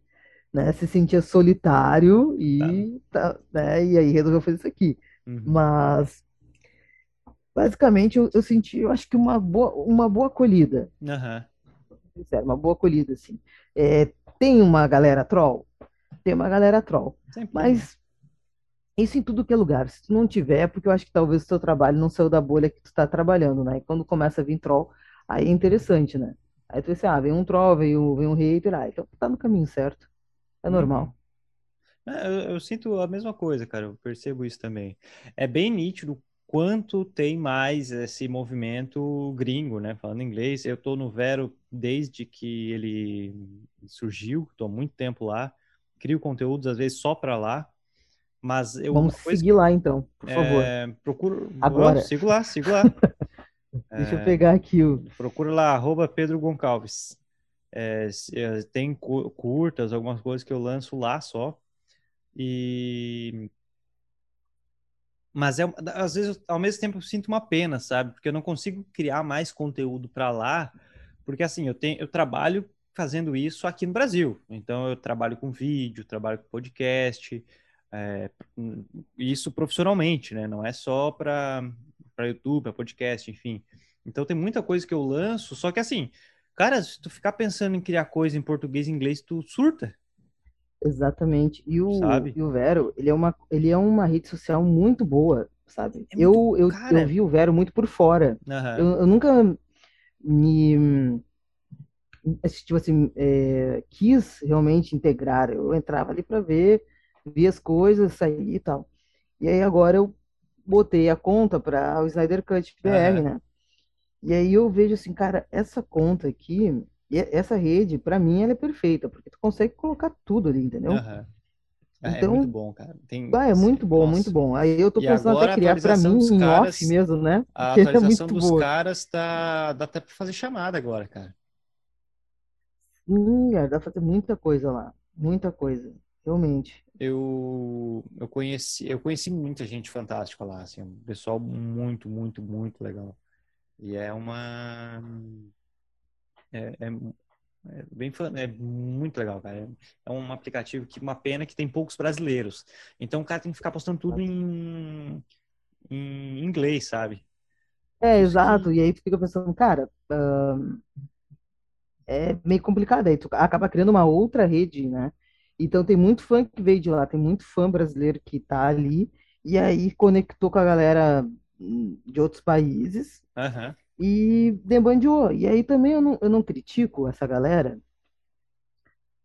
né, se sentia solitário Tá. e, tá, né, e aí resolveu fazer isso aqui. Uhum. Mas, basicamente, eu, eu senti, eu acho que uma boa, uma boa acolhida, Aham. sincero, uma boa acolhida, assim. É, tem uma galera troll? Tem uma galera troll. Sempre? Mas isso em tudo que é lugar. Se tu não tiver, é porque eu acho que talvez o teu trabalho não saiu da bolha que tu está trabalhando, né? E quando começa a vir troll, aí é interessante, né? Aí tu pensa, ah, vem um troll, vem um, vem um hater, ah, então tá no caminho certo. É Uhum. normal. É, Eu, eu sinto a mesma coisa, cara. Eu percebo isso também. É bem nítido quanto tem mais esse movimento gringo, né? Falando inglês. Eu tô no Vero desde que ele surgiu, tô há muito tempo lá. Crio conteúdos, às vezes, só para lá. Mas eu, Vamos seguir lá então, por favor. é, procuro. Eu Agora, sigo lá, sigo lá. deixa eu pegar aqui o. Procura lá, arroba Pedro Goncalves. É, é, tem cu- curtas, algumas coisas que eu lanço lá só. E Mas é, às vezes, ao mesmo tempo, eu sinto uma pena, sabe? Porque eu não consigo criar mais conteúdo para lá, porque assim, eu tenho, eu trabalho fazendo isso aqui no Brasil. Então, eu trabalho com vídeo, trabalho com podcast, é, isso profissionalmente, né? Não é só para para YouTube, para podcast, enfim. Então, tem muita coisa que eu lanço, só que assim, cara, se tu ficar pensando em criar coisa em português e inglês, tu surta, Exatamente. E o, sabe? e o Vero, ele é uma, ele é uma rede social muito boa, sabe? É Eu, eu, eu vi o Vero muito por fora. Eu, Aham, eu nunca me, tipo assim, é, quis realmente integrar. Eu entrava ali para ver, via as coisas, sair e tal. E aí agora eu botei a conta para o Snyder Cut BR, aham, né? E aí eu vejo assim, cara, essa conta aqui, essa rede, para mim, ela é perfeita, porque tu consegue colocar tudo ali, entendeu? aham. Ah, É muito Então, bom, cara. Tem, ah, é muito bom, muito nossa. bom. Aí eu tô pensando até agora a criar para mim em off mesmo, né? a Porque é atualização muito dos boa. caras tá, dá até para fazer chamada agora, cara. É, dá pra fazer muita coisa lá, muita coisa, realmente. Eu, eu conheci, eu conheci muita gente fantástica lá, assim, um pessoal muito, muito, muito legal. E é uma, é, é, é bem, é muito legal, cara. É um aplicativo que, uma pena que tem poucos brasileiros. Então o cara tem que ficar postando tudo em, em inglês, sabe? É, exato. E aí tu fica pensando, cara, é meio complicado. Aí tu acaba criando uma outra rede, né? Então tem muito fã que veio de lá, tem muito fã brasileiro que tá ali, e aí conectou com a galera de outros países aham, e debandeou. E aí também eu não, eu não critico essa galera,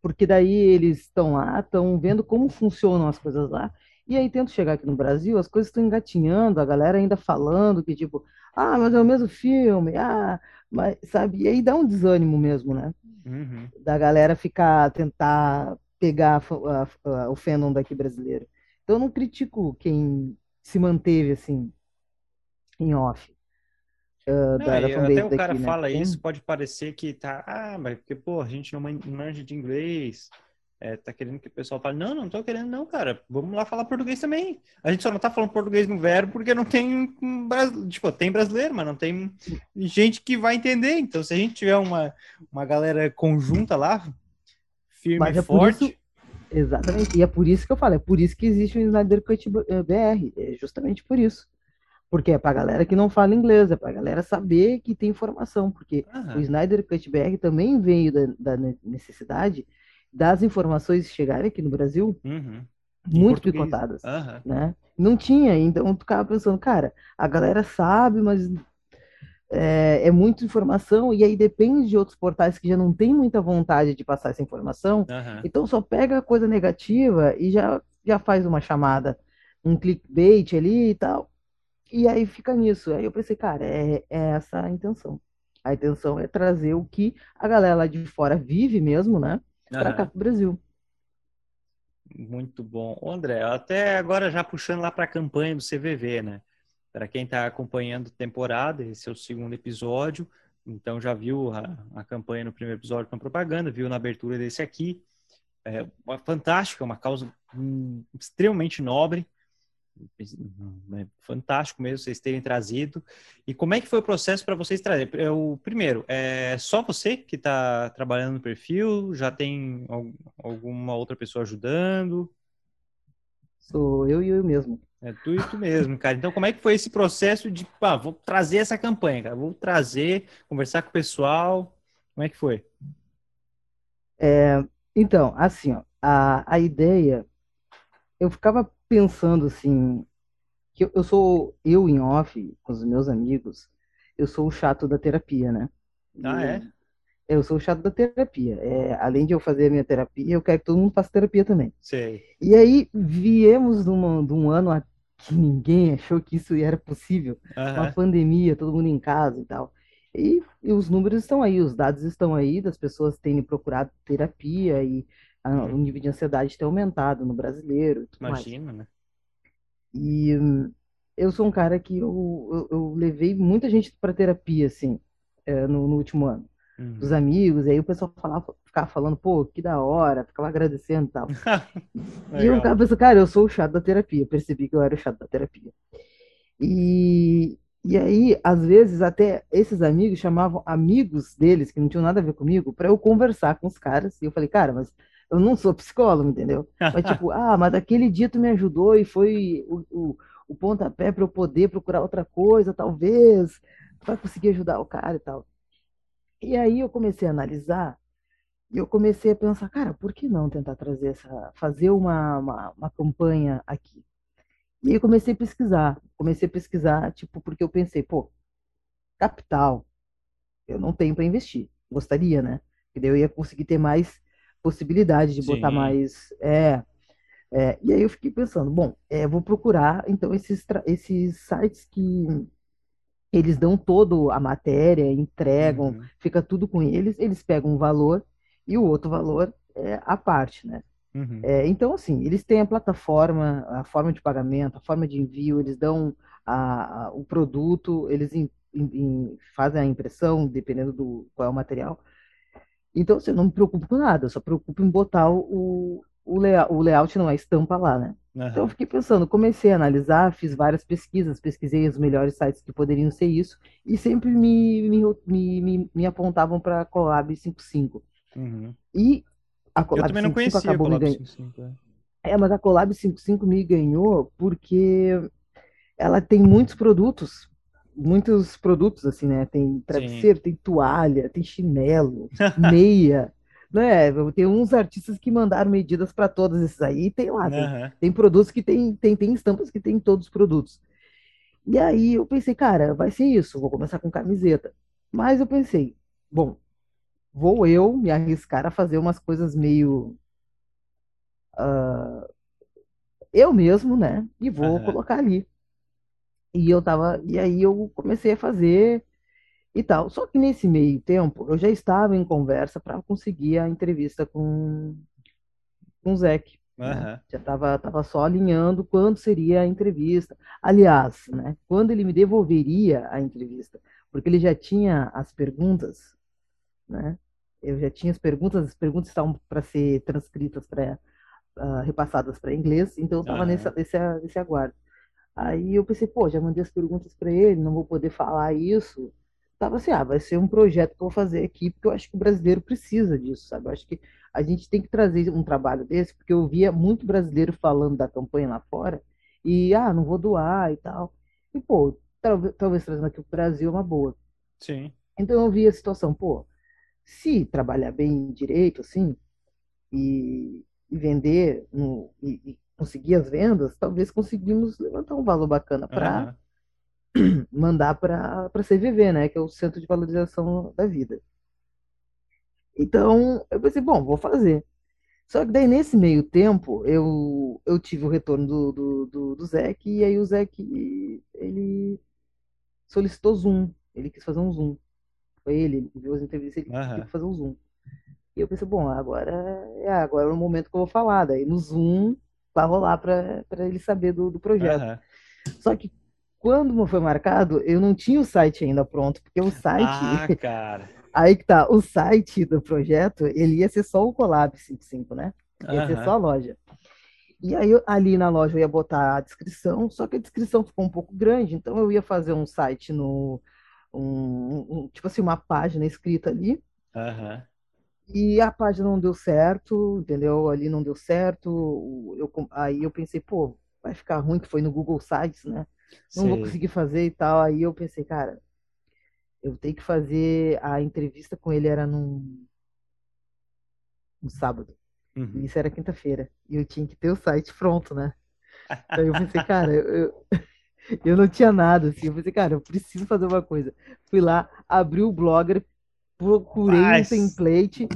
porque daí eles estão lá, estão vendo como funcionam as coisas lá. E aí tento chegar aqui no Brasil, as coisas estão engatinhando, a galera ainda falando que tipo, ah, mas é o mesmo filme, ah, mas sabe? E aí dá um desânimo mesmo, né? uhum. Da galera ficar, tentar pegar a a- a- o fandom daqui brasileiro. Então eu não critico quem se manteve assim, em off, ah, Não, da, da e até o cara daqui, né? fala isso, pode parecer que tá, ah, mas porque, pô, a gente não man- manja de inglês, é, tá querendo que o pessoal fale, não, não tô querendo não, cara, vamos lá falar português também. A gente só não tá falando português no verbo porque não tem, tipo, tem brasileiro, mas não tem gente que vai entender. Então, se a gente tiver uma, uma galera conjunta lá, firme e mas é por isso forte, Exatamente. E é por isso que eu falo, é por isso que existe o Snyder Cut BR. É justamente por isso. Porque é pra galera que não fala inglês, é pra galera saber que tem informação. Porque o aham, Snyder Cut BR também veio da, da ne- necessidade das informações chegarem aqui no Brasil uhum, muito picotadas, aham, né? Não tinha, então tu ficava pensando, cara, a galera sabe, mas é, é muita informação, e aí depende de outros portais que já não tem muita vontade de passar essa informação, então só pega a coisa negativa e já, já faz uma chamada, um clickbait ali e tal, e aí fica nisso. Aí eu pensei, cara, é, é essa a intenção. A intenção é trazer o que a galera lá de fora vive mesmo, né, para cá aham. pro Brasil. Muito bom. André, até agora já puxando lá para a campanha do CVV, né? Para quem está acompanhando a temporada, esse é o segundo episódio, então já viu a, a campanha no primeiro episódio com a propaganda, viu na abertura desse aqui. é, fantástica, uma causa hum, extremamente nobre. É fantástico mesmo vocês terem trazido. E como é que foi o processo para vocês trazer? É, o primeiro, é só você que está trabalhando no perfil? Já tem alguma outra pessoa ajudando? Sou eu e eu mesmo. É tu e tu mesmo, cara. Então, como é que foi esse processo de, pá, vou trazer essa campanha, cara? Vou trazer, conversar com o pessoal. Como é que foi? É, então, assim, ó, a, a ideia, eu ficava pensando assim, que eu, eu sou, eu em off, com os meus amigos, eu sou o chato da terapia, né? Ah, é? Eu sou o chato da terapia. É, além de eu fazer a minha terapia, eu quero que todo mundo faça terapia também. Sei. E aí, viemos de, uma, de um ano que ninguém achou que isso era possível. Uma pandemia, todo mundo em casa e tal. E, e, os números estão aí, os dados estão aí, das pessoas terem procurado terapia e o nível de ansiedade tem aumentado no brasileiro. Imagina, mais. né? E eu sou um cara que eu, eu, eu levei muita gente para terapia, assim, é, no, no, último ano. Uhum. Dos amigos, aí o pessoal falava, ficava falando, pô, que da hora, ficava agradecendo e tal. e eu ficava pensando, cara, eu sou o chato da terapia, percebi que eu era o chato da terapia. E, e aí, às vezes, até esses amigos chamavam amigos deles, que não tinham nada a ver comigo, para eu conversar com os caras. E eu falei, cara, mas eu não sou psicólogo, entendeu? Mas tipo, ah, mas aquele dia tu me ajudou e foi o, o, o pontapé para eu poder procurar outra coisa, talvez, para conseguir ajudar o cara e tal. E aí eu comecei a analisar e eu comecei a pensar, cara, por que não tentar trazer essa, fazer uma, uma, uma campanha aqui? E aí eu comecei a pesquisar, comecei a pesquisar, tipo, porque eu pensei, pô, capital, eu não tenho para investir. Gostaria, né? Porque daí eu ia conseguir ter mais possibilidade de Sim. botar mais. É, é, e aí eu fiquei pensando, bom, é, vou procurar então esses, esses sites que eles dão todo a matéria, entregam, uhum. fica tudo com eles, eles pegam um valor e o outro valor é a parte, né? Uhum. É, então, assim, eles têm a plataforma, a forma de pagamento, a forma de envio, eles dão a, a, o produto, eles in, in, fazem a impressão, dependendo do qual é o material. Então, assim, eu não me preocupo com nada, eu só me preocupo em botar o, o, layout, o layout, não, a estampa lá, né? Uhum. Então, eu fiquei pensando, comecei a analisar, fiz várias pesquisas, pesquisei os melhores sites que poderiam ser isso, e sempre me, me, me, me apontavam para a Colab 55. Uhum. E a Colab eu também não conhecia acabou a Colab me 55. É. é, mas a Colab 55 me ganhou porque ela tem muitos produtos, muitos produtos assim, né? Tem travesseiro, Sim. tem toalha, tem chinelo, meia. né? Tem uns artistas que mandaram medidas para todos esses aí, tem lá, tem, uhum. tem, produtos que tem, tem, tem estampas que tem todos os produtos. E aí eu pensei, cara, vai ser isso, vou começar com camiseta. Mas eu pensei, bom, vou eu me arriscar a fazer umas coisas meio. Uh, eu mesmo, né? E vou uhum. colocar ali. E eu tava. E aí eu comecei a fazer e tal. Só que nesse meio tempo eu já estava em conversa para conseguir a entrevista com, com o Zeke. Uhum. Né? Já estava tava só alinhando quando seria a entrevista. Aliás, né, quando ele me devolveria a entrevista, porque ele já tinha as perguntas, né? Eu já tinha as perguntas, as perguntas estavam para ser transcritas para uh, ah, repassadas para inglês, então eu estava uhum. nesse, nesse, nesse aguardo. Aí eu pensei, pô, já mandei as perguntas para ele, não vou poder falar isso. Tava assim, ah, vai ser um projeto que eu vou fazer aqui, porque eu acho que o brasileiro precisa disso, sabe? Eu acho que a gente tem que trazer um trabalho desse, porque eu via muito brasileiro falando da campanha lá fora, e, ah, não vou doar e tal. E, pô, talvez, talvez trazendo aqui o Brasil é uma boa. Sim. Então eu vi a situação, pô, se trabalhar bem direito, assim, e, e vender no, e, e, conseguir as vendas, talvez conseguimos levantar um valor bacana para uhum. mandar para a CVV, né, que é o Centro de Valorização da Vida. Então, eu pensei, bom, vou fazer. Só que daí, nesse meio tempo, eu, eu tive o retorno do, do, do, do Zec, e aí o Zec, ele solicitou Zoom, ele quis fazer um Zoom. Foi ele, ele viu as entrevistas, ele uhum. que fazer um Zoom. E eu pensei, bom, agora é, agora é o momento que eu vou falar. Daí no Zoom vai rolar para ele saber do, do projeto. Uhum. Só que quando foi marcado, eu não tinha o site ainda pronto, porque o site. Ah, cara. Aí que tá, o site do projeto, ele ia ser só o Colab 55, né? Ia ser só a loja. E aí, ali na loja, eu ia botar a descrição, só que a descrição ficou um pouco grande, então eu ia fazer um site no. Um, um, tipo assim, uma página escrita ali. Uhum. E a página não deu certo, entendeu? Ali não deu certo. Eu, aí eu pensei, pô, vai ficar ruim, que foi no Google Sites, né? Não Sei. vou conseguir fazer e tal. Aí eu pensei, cara, eu tenho que fazer a entrevista com ele era num, num sábado. Uhum. Isso era quinta-feira. E eu tinha que ter o site pronto, né? Aí eu pensei, cara, eu, eu não tinha nada, assim. Eu pensei, cara, eu preciso fazer uma coisa. Fui lá, abri o Blogger, procurei Mas... um template.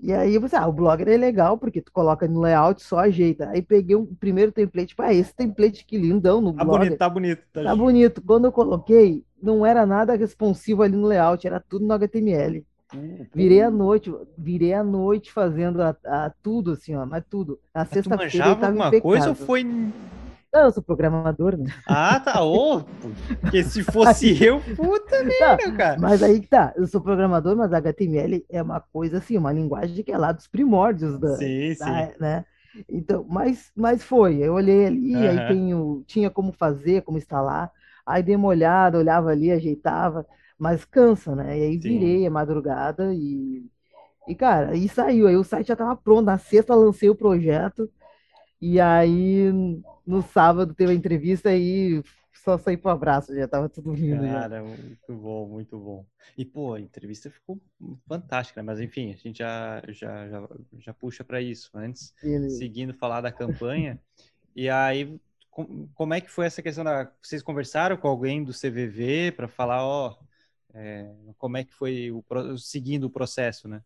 E aí eu pensei, ah, o Blogger é legal, porque tu coloca no layout, só ajeita. Aí peguei o primeiro template, ah, esse template que lindão no tá Blogger. Bonito, tá bonito, tá, tá bonito. Quando eu coloquei, não era nada responsivo ali no layout, era tudo no HTML. Virei a noite, virei a noite fazendo a, a tudo assim, ó, mas tudo. Na sexta-feira tava alguma impecável. coisa ou foi não, eu sou programador, né? Ah, tá. Ô, porque se fosse eu, puta merda, cara. Mas aí que tá, eu sou programador, mas HTML é uma coisa assim, uma linguagem que é lá dos primórdios da, sim, da sim. né? Então, mas, mas foi, eu olhei ali, uhum. aí tenho, tinha como fazer, como instalar, aí dei uma olhada, olhava ali, ajeitava, mas cansa, né? E aí virei a madrugada e, e, cara, aí saiu. Aí o site já tava pronto. Na sexta lancei o projeto. E aí no sábado teve a entrevista e só saí pro abraço, já tava tudo lindo. Cara, já. muito bom, muito bom. E, pô, a entrevista ficou fantástica, né? Mas enfim, a gente já, já, já, já puxa para isso. Antes, seguindo falar da campanha. e aí, como é que foi essa questão da. Vocês conversaram com alguém do CVV para falar, ó, é, como é que foi o, seguindo o processo, né?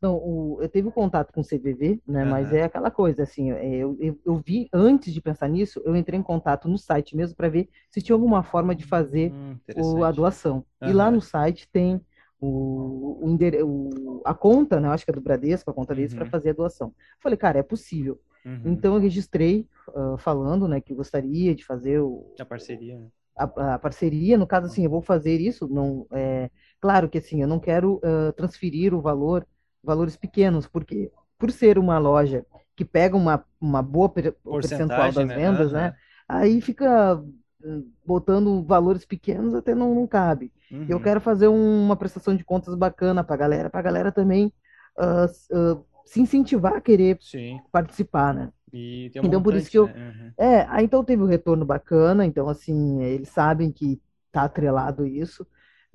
Não, o, eu tive contato com o CVV, né? Uhum. Mas é aquela coisa, assim, é, eu, eu, eu, vi, antes de pensar nisso, eu entrei em contato no site mesmo para ver se tinha alguma forma de fazer hum, o, a doação. Uhum. E lá no site tem o, o, o, a conta, né? Acho que é do Bradesco, a conta deles, uhum. para fazer a doação. Falei, cara, é possível. Uhum. Então eu registrei uh, falando, né, que gostaria de fazer o, a parceria. Né? a, a, parceria, no caso assim, eu vou fazer isso, não é claro que assim, eu não quero uh, transferir o valor, valores pequenos, porque por ser uma loja que pega uma, uma boa percentual das né? vendas, né? Aí fica botando valores pequenos até não, não cabe. Uhum. Eu quero fazer um, uma prestação de contas bacana para a galera, para a galera também uh, uh, se incentivar a querer Sim. participar, né? Um então, montante, por isso que eu. Né? Uhum. É, aí então teve um retorno bacana, então, assim, eles sabem que tá atrelado isso,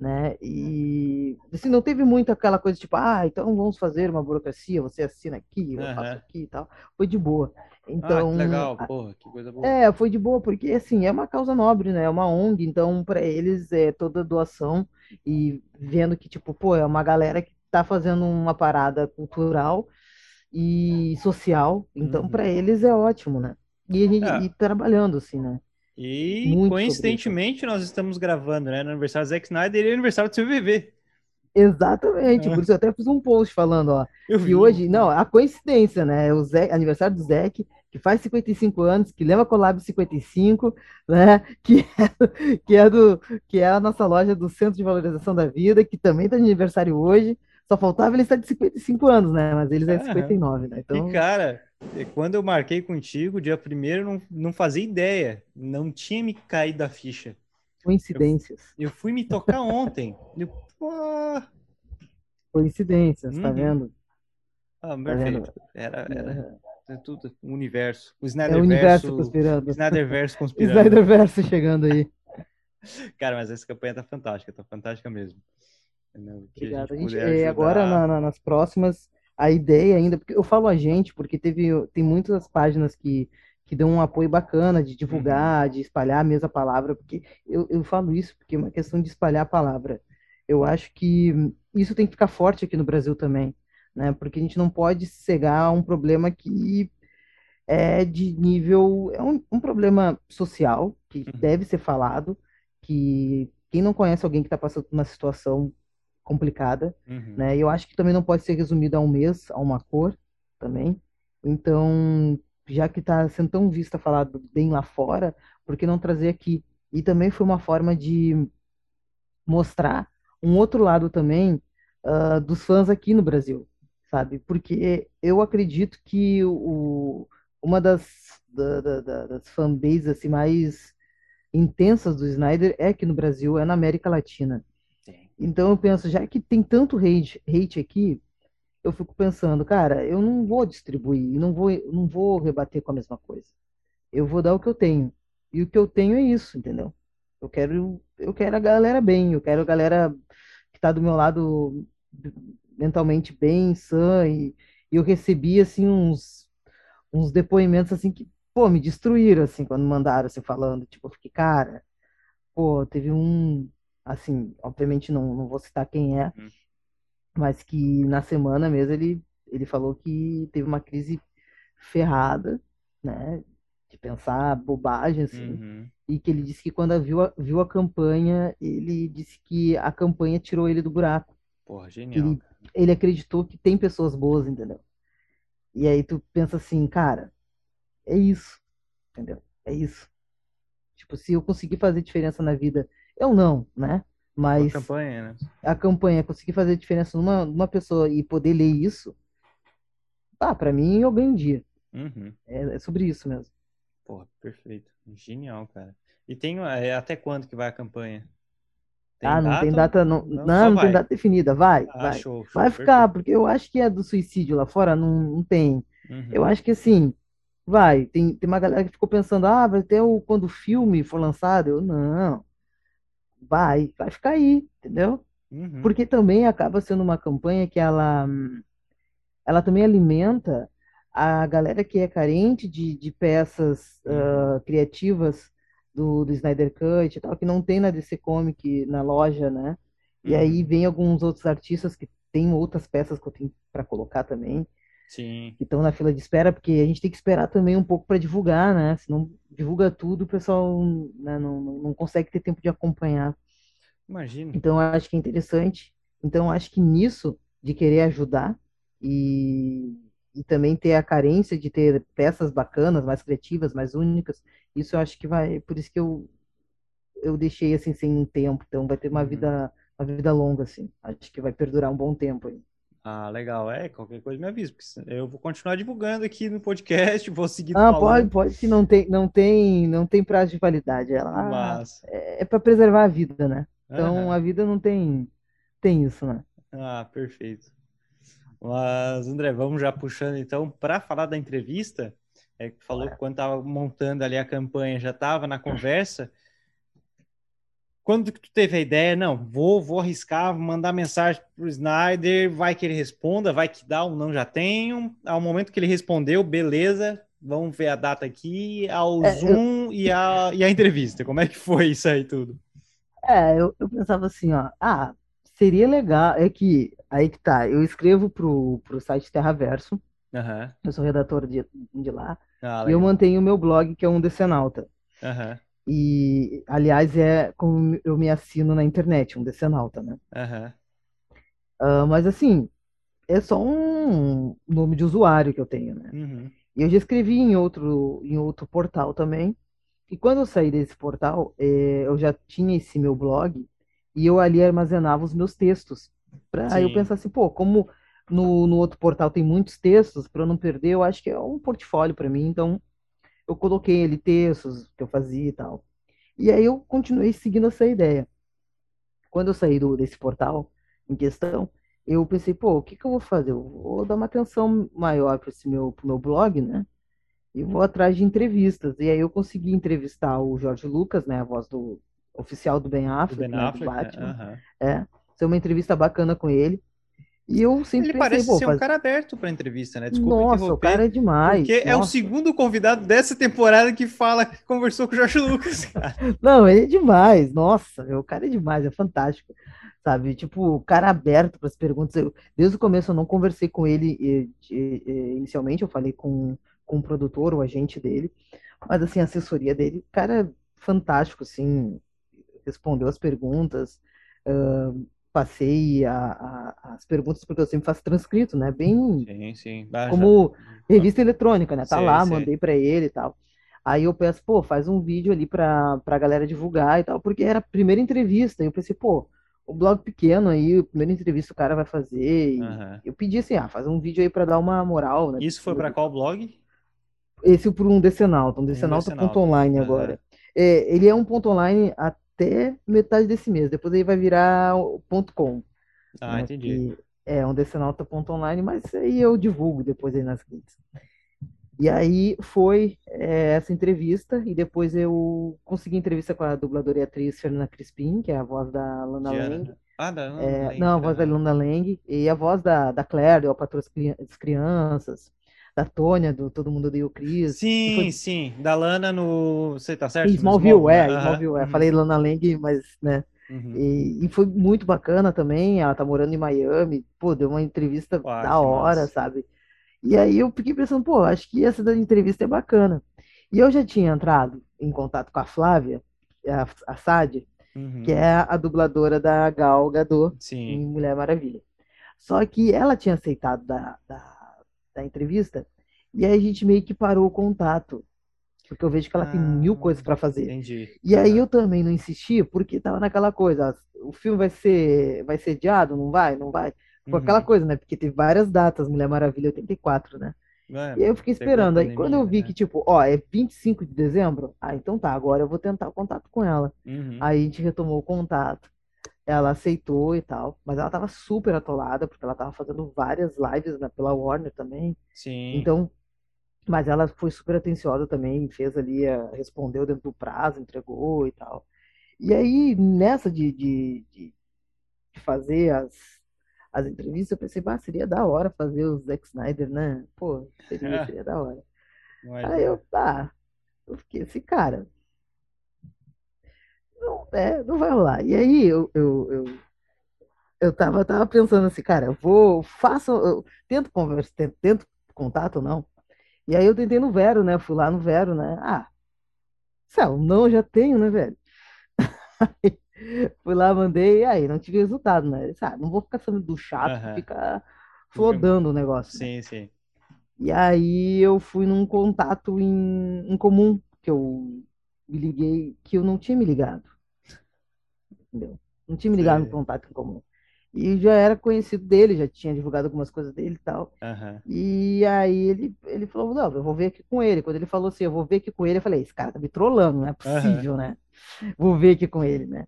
né? E, assim, não teve muito aquela coisa tipo, ah, então vamos fazer uma burocracia, você assina aqui, eu uhum. faço aqui e tal. Foi de boa. Então, ah, que legal, porra, que coisa boa. É, foi de boa, porque, assim, é uma causa nobre, né? É uma ONG, então, para eles, é toda doação e vendo que, tipo, pô, é uma galera que tá fazendo uma parada cultural e social. Então, uhum. para eles é ótimo, né? E, é. e trabalhando, assim, né? E Muito coincidentemente nós estamos gravando, né? No aniversário do Zack Snyder e no aniversário do CVV. Exatamente, é. por isso eu até fiz um post falando, ó. Eu que vi. hoje, não, a coincidência, né? O Zé, aniversário do Zack, que faz 55 anos, que leva a Collab 55, né? Que é, que é, do, que é a nossa loja do Centro de Valorização da Vida, que também está de aniversário hoje. Só faltava ele estar de 55 anos, né? Mas eles é de 59, né? Então... E, cara, quando eu marquei contigo, dia primeiro, não, não fazia ideia. Não tinha me caído da ficha. Coincidências. Eu, eu fui me tocar ontem. Eu, Coincidências, tá uhum. tá vendo? Ah, tá perfeito. Tá era, era é tudo um universo. O Snyderverso, é o universo conspirando. Snyderverse conspirando. Snyderverse chegando aí. Cara, mas essa campanha tá fantástica, tá fantástica mesmo. Obrigado. A gente, a gente é, agora na, na, nas próximas, a ideia ainda, porque eu falo a gente, porque teve, tem muitas páginas que, que dão um apoio bacana de divulgar, de espalhar a mesma palavra, porque eu, eu falo isso porque é uma questão de espalhar a palavra. Eu acho que isso tem que ficar forte aqui no Brasil também, né? Porque a gente não pode cegar um problema que é de nível, é um, um problema social que uhum. deve ser falado, que quem não conhece alguém que está passando por uma situação complicada, uhum. né? E eu acho que também não pode ser resumido a um mês, a uma cor também. Então, já que está sendo tão vista falado bem lá fora, por que não trazer aqui? E também foi uma forma de mostrar um outro lado também uh, dos fãs aqui no Brasil. sabe? Porque eu acredito que o, uma das, da, da, das fanbases assim, mais intensas do Snyder é aqui no Brasil, é na América Latina. Então eu penso, já que tem tanto hate, hate aqui, eu fico pensando, cara, eu não vou distribuir, não vou, não vou rebater com a mesma coisa. Eu vou dar o que eu tenho. E o que eu tenho é isso, entendeu? Eu quero, eu quero a galera bem, eu quero a galera que está do meu lado mentalmente bem, sã, e, e eu recebi, assim, uns, uns depoimentos, assim, que, pô, me destruíram, assim, quando mandaram, assim, falando, tipo, eu fiquei, cara, pô, teve um, assim, obviamente não, não vou citar quem é, uhum. mas que na semana mesmo ele, ele falou que teve uma crise ferrada, né, de pensar bobagem, assim, uhum. e que ele disse que quando viu a, viu a campanha, ele disse que a campanha tirou ele do buraco. Porra, genial. Ele, ele acreditou que tem pessoas boas, entendeu? E aí tu pensa assim, cara, é isso, entendeu? É isso. Tipo, se eu conseguir fazer diferença na vida, eu não, né? Mas a campanha, né? A campanha, conseguir fazer diferença numa, numa pessoa e poder ler isso, ah, para mim eu ganho um dia. Uhum. É, é, sobre isso mesmo. Porra, perfeito. Genial, cara. E tem é, até quando que vai a campanha? Tem ah, não data? tem data, não, não, não, não tem data definida, vai, ah, vai. Show, show, vai ficar, perfeito. porque eu acho que é do suicídio lá fora, não, não tem. Uhum. Eu acho que assim, vai, tem, tem uma galera que ficou pensando, ah, vai ter o, quando o filme for lançado, eu, não, vai, vai ficar aí, entendeu? Uhum. Porque também acaba sendo uma campanha que ela, ela também alimenta a galera que é carente de, de peças uh, criativas do, do Snyder Cut e tal, que não tem na DC Comic na loja, né? E uhum. aí vem alguns outros artistas que tem outras peças que eu tenho para colocar também. Sim. Que estão na fila de espera, porque a gente tem que esperar também um pouco para divulgar, né? Se não divulga tudo, o pessoal né, não, não consegue ter tempo de acompanhar. Imagina. Então, acho que é interessante. Então, acho que nisso, de querer ajudar e, e também ter a carência de ter peças bacanas, mais criativas, mais únicas, isso eu acho que vai, por isso que eu eu deixei assim sem um tempo, então vai ter uma uhum. vida uma vida longa assim. Acho que vai perdurar um bom tempo aí. Ah, legal. É, qualquer coisa me avisa, porque eu vou continuar divulgando aqui no podcast, vou seguir Ah, falando. pode, pode, que não tem, não tem, não tem prazo de validade. Ela Mas... é, é para preservar a vida, né? Então a vida não tem tem isso, né? Ah, perfeito. Mas André, vamos já puxando então para falar da entrevista é, que falou que quando estava montando ali a campanha já estava na conversa. Quando que tu teve a ideia, não, vou, vou arriscar, mandar mensagem para o Snyder, vai que ele responda, vai que dá ou não já tenho. Ao momento que ele respondeu, beleza, vamos ver a data aqui, ao é, Zoom eu... e, a, e a entrevista. Como é que foi isso aí tudo? É, eu, eu pensava assim, ó, ah, seria legal, é que, aí que tá, eu escrevo pro, pro site Terraverso, uhum. eu sou redator de, de lá, ah, e eu mantenho o meu blog, que é um Decenalta. Uhum. E, aliás, é como eu me assino na internet, um Decenalta, né? Uhum. Uh, mas, assim, é só um nome de usuário que eu tenho, né? Uhum. E eu já escrevi em outro, em outro portal também. E quando eu saí desse portal, é, eu já tinha esse meu blog e eu ali armazenava os meus textos. Pra eu pensar assim, pô, como no, no outro portal tem muitos textos, para eu não perder, eu acho que é um portfólio para mim, então eu coloquei ali textos que eu fazia e tal. E aí eu continuei seguindo essa ideia. Quando eu saí do, desse portal em questão, eu pensei, pô, o que, que eu vou fazer? Eu vou dar uma atenção maior para esse meu, pro meu blog, né? E vou atrás de entrevistas. E aí eu consegui entrevistar o Jorge Lucas, né? A voz do oficial do Ben Affleck, do, ben né, Affleck, do Batman. É, é, foi uma entrevista bacana com ele. E eu sempre Ele parece ser um cara aberto para entrevista, né? Desculpa Nossa, o cara é demais. Porque Nossa. é o segundo convidado dessa temporada que fala que conversou com o Jorge Lucas, cara. Não, ele é demais. Nossa, o cara é demais, é fantástico. Sabe? Tipo, o cara aberto para as perguntas. Eu, desde o começo eu não conversei com ele e, e, e, inicialmente, eu falei com, com o produtor, o agente dele. Mas assim, a assessoria dele, cara, é fantástico, assim, respondeu as perguntas. Uh, passei a, a, as perguntas, porque eu sempre faço transcrito, né? Bem sim, sim. como já... revista eletrônica, né? Tá sei, lá, mandei para ele e tal. Aí eu peço, pô, faz um vídeo ali pra, pra galera divulgar e tal, porque era a primeira entrevista. E eu pensei, pô, o blog pequeno aí, a primeira entrevista o cara vai fazer. Aham. Eu pedi assim, ah, faz um vídeo aí pra dar uma moral, né? Isso foi para qual blog? Esse por um Decenalta, um Decenalta.online Decenalta, agora. É, ele é um ponto online até metade desse mês, depois aí vai virar ponto .com. Ah, né, entendi. é um Decenalta.online, mas aí eu divulgo depois aí nas redes. E aí foi é, essa entrevista, e depois eu consegui entrevista com a dubladora e atriz Fernanda Crispim, que é a voz da Lana Diana. Lang. Ah, da Ana É, Lang, não, a voz da. Lana Lang, e a voz da, da Claire, do A Patroa das Cri- das Crianças, da Tônia, do Todo Mundo Chris. E Sim, foi sim. Da Lana no. Você tá certo? em Smallville, Smallville, é? Aham. Smallville, é. Uhum. Falei Lana Lang, mas, né, Uhum. E, e foi muito bacana também. Ela tá morando em Miami. Pô, deu uma entrevista Ah, da hora, massa. sabe? E aí eu fiquei pensando, pô, acho que essa da entrevista é bacana. E eu já tinha entrado em contato com a Flávia, a, a Uhum. que é a dubladora da Gal Gadot em Sim. Mulher Maravilha. Só que ela tinha aceitado da, da, da entrevista, e aí a gente meio que parou o contato. Porque eu vejo que ela tem mil Ah, coisas para fazer. entendi. E aí Aham. eu também não insisti, porque tava naquela coisa, ah, o filme vai ser, vai ser adiado, não vai, não vai. Foi aquela Uhum. coisa, né? Porque teve várias datas, Mulher Maravilha 84, né? É, E aí eu fiquei esperando. Aí quando eu vi né? que, tipo, ó, é 25 de dezembro, ah, então tá, agora eu vou tentar o contato com ela. Uhum. Aí a gente retomou o contato. Ela aceitou e tal, mas ela tava super atolada, porque ela tava fazendo várias lives, né, pela Warner também. Sim. Então, mas ela foi super atenciosa também, fez ali, a- respondeu dentro do prazo, entregou e tal. E aí, nessa de, de, de- de fazer as, as entrevistas, eu pensei, bah, seria da hora fazer o Zack Snyder, né? Pô, seria, seria da hora. Aí eu, tá, eu fiquei assim, cara, não, é, não vai rolar. E aí eu, eu, eu, eu tava, tava pensando assim, cara, eu vou, faço, eu tento conversa, tento, tento contato ou não. E aí eu tentei no Vero, né? Fui lá no Vero, né? Ah, céu, não, já tenho, né, velho? Fui lá, mandei, e aí, não tive resultado, né? Eu disse, Ah, não vou ficar sabendo do chato Aham. fica flodando o negócio, né? Sim, sim. E aí eu fui num contato em, em comum, que eu me liguei, que eu não tinha me ligado, entendeu? Não tinha me ligado no Sei. contato em comum. E já era conhecido dele, já tinha divulgado algumas coisas dele e tal. Aham. E aí ele, ele falou, não, eu vou ver aqui com ele. Quando ele falou assim, eu vou ver aqui com ele, eu falei, esse cara tá me trollando, não é possível, né? Vou ver aqui com ele, né?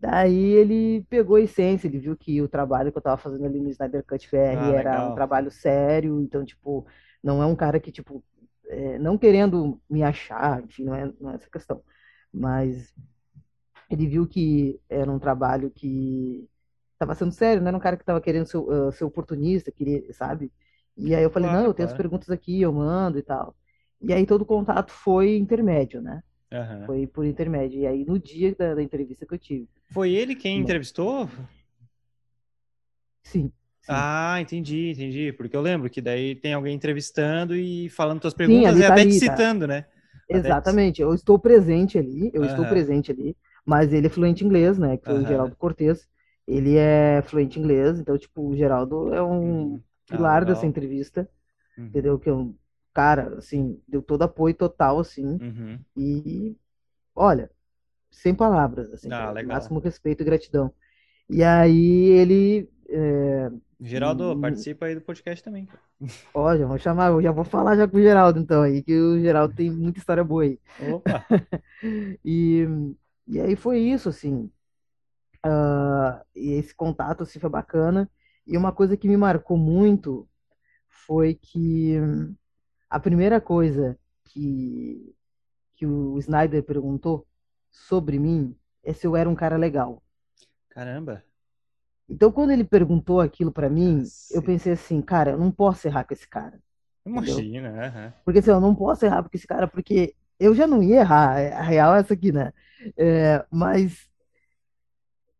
Daí ele pegou a essência, ele viu que o trabalho que eu tava fazendo ali no Snyder Cut VR Ah, era um legal. trabalho sério, então, tipo, não é um cara que, tipo, é, não querendo me achar, enfim, não é, não é essa questão, mas ele viu que era um trabalho que estava sendo sério, não era um cara que estava querendo ser, uh, ser oportunista, queria, sabe? E aí eu falei, Claro, não, eu tenho as claro. perguntas aqui, eu mando e tal. E aí todo o contato foi intermédio, né? Aham. Foi por intermédio. E aí no dia da, da entrevista que eu tive. Foi ele quem Bom. entrevistou? Sim. Ah, entendi, entendi. Porque eu lembro que daí tem alguém entrevistando e falando Sim, perguntas ali e tá até te ali, tá. citando, né? Te... Exatamente. Eu estou presente ali, eu estou presente ali, mas ele é fluente em inglês, né? Que foi o. Geraldo Cortez. Ele é fluente em inglês, então, tipo, o Geraldo é um Uhum. Ah, pilar dessa legal. entrevista, Uhum. entendeu? Que é um cara, assim, deu todo apoio total, assim, Uhum. e olha, sem palavras, assim, Ah, máximo respeito e gratidão. E aí ele, é, Geraldo, Hum. participa aí do podcast também. ó, já vou chamar, eu já vou falar já com o Geraldo, então, aí, que o Geraldo tem muita história boa aí. Opa! E, e aí foi isso, assim, ah, e esse contato, assim, foi bacana. E uma coisa que me marcou muito foi que a primeira coisa que, que o Snyder perguntou sobre mim é se eu era um cara legal. Caramba! Então, quando ele perguntou aquilo pra mim, eu Cacete. pensei assim, cara, eu não posso errar com esse cara. Imagina, aham. Porque assim, eu não posso errar com esse cara, porque eu já não ia errar. A real é essa aqui, né? É, mas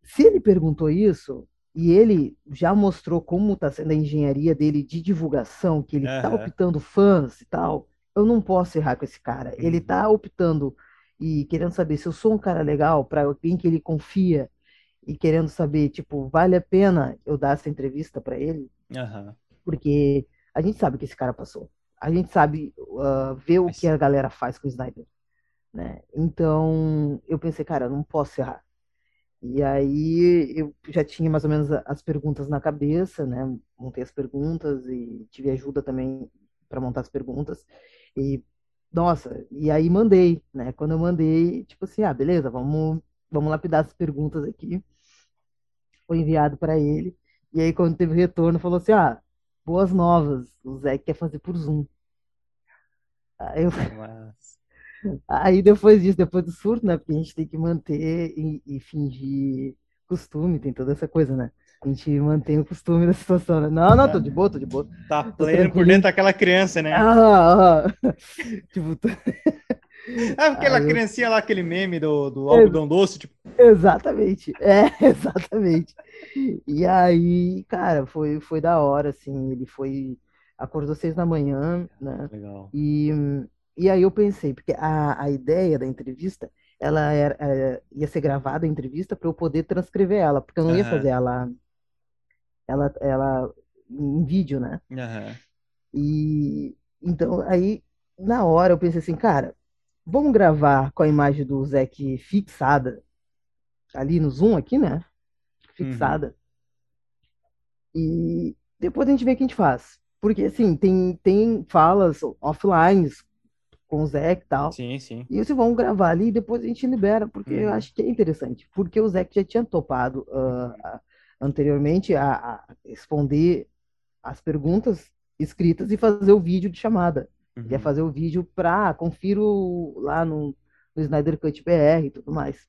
se ele perguntou isso e ele já mostrou como está sendo a engenharia dele de divulgação, que ele está optando fãs e tal, eu não posso errar com esse cara. Ele Uhum. está optando e querendo saber se eu sou um cara legal para alguém que ele confia e querendo saber, tipo, vale a pena eu dar essa entrevista para ele, Aham. porque a gente sabe o que esse cara passou. A gente sabe uh, ver o Mas- que a galera faz com o Snyder, né? Então, eu pensei, cara, eu não posso errar. E aí eu já tinha mais ou menos as perguntas na cabeça, né? Montei as perguntas e tive ajuda também para montar as perguntas. E nossa, e aí mandei, né? Quando eu mandei, tipo assim, ah, beleza, vamos vamos lapidar as perguntas aqui. Foi enviado para ele. E aí quando teve retorno, falou assim: "Ah, boas novas. O Zé quer fazer por Zoom". Aí eu Mas... Aí depois disso, depois do surto, né? Porque a gente tem que manter e, e fingir costume, tem toda essa coisa, né? A gente mantém o costume da situação, né? Não, não, tô de boa, tô de boa. Tá pleno por dentro daquela criança, né? Ah, ah. Tipo, tô- Ah, aquela Aí criancinha lá, aquele meme do, do algodão doce, tipo, exatamente. É, exatamente. E aí, cara, foi, foi da hora, assim. Ele foi. Acordou seis da manhã, né? legal. E, e aí eu pensei, porque a, a ideia da entrevista, ela era, é, ia ser gravada a entrevista para eu poder transcrever ela, porque eu não ia Aham. fazer ela, ela, ela em vídeo, né? Aham. E então aí na hora eu pensei assim, cara, vamos gravar com a imagem do Zeke fixada ali no Zoom aqui, né? Fixada. E depois a gente vê o que a gente faz. Porque assim, tem, tem falas offline com o Zeke e tal. Sim, sim. E eles vão gravar ali e depois a gente libera, porque eu Uhum. acho que é interessante. Porque o Zeke já tinha topado a- anteriormente a, a responder as perguntas escritas e fazer o vídeo de chamada. Ele ia Uhum. fazer o vídeo pra confiro lá no, no Snyder Cut BR e tudo mais.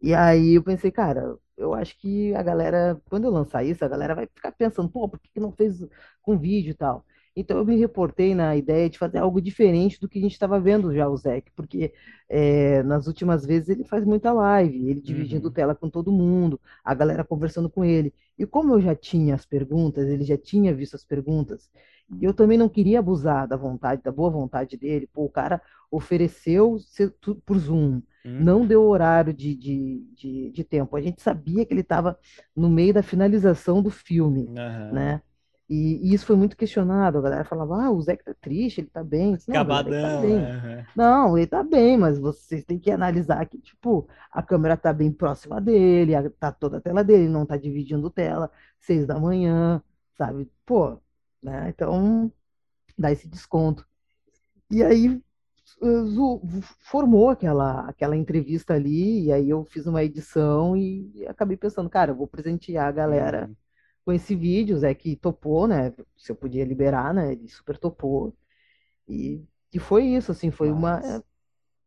E aí eu pensei, cara, eu acho que a galera, quando eu lançar isso, a galera vai ficar pensando, pô, por que não fez com vídeo e tal? Então eu me reportei na ideia de fazer algo diferente do que a gente estava vendo já o Zeke, porque é, nas últimas vezes ele faz muita live, ele dividindo Uhum. tela com todo mundo, a galera conversando com ele. E como eu já tinha as perguntas, ele já tinha visto as perguntas, eu também não queria abusar da vontade, da boa vontade dele. Pô, o cara ofereceu por Zoom, Uhum. não deu horário de, de, de, de tempo. A gente sabia que ele estava no meio da finalização do filme, Aham. né? E, e isso foi muito questionado. A galera falava, ah, o Zé tá triste, ele tá bem. Disse, Não, galera, ele tá Acabadão. bem. aham. Não, ele tá bem, mas vocês têm que analisar que, tipo, a câmera tá bem próxima dele, tá toda a tela dele, não tá dividindo tela, seis da manhã, sabe? Pô, né? Então, dá esse desconto. E aí, eh, formou aquela, aquela entrevista ali, e aí eu fiz uma edição e acabei pensando, cara, eu vou presentear a galera Uhum. com esse vídeo, o Zé que topou, né? Se eu podia liberar, né? Ele super topou. E, e foi isso, assim, foi uma, Massa.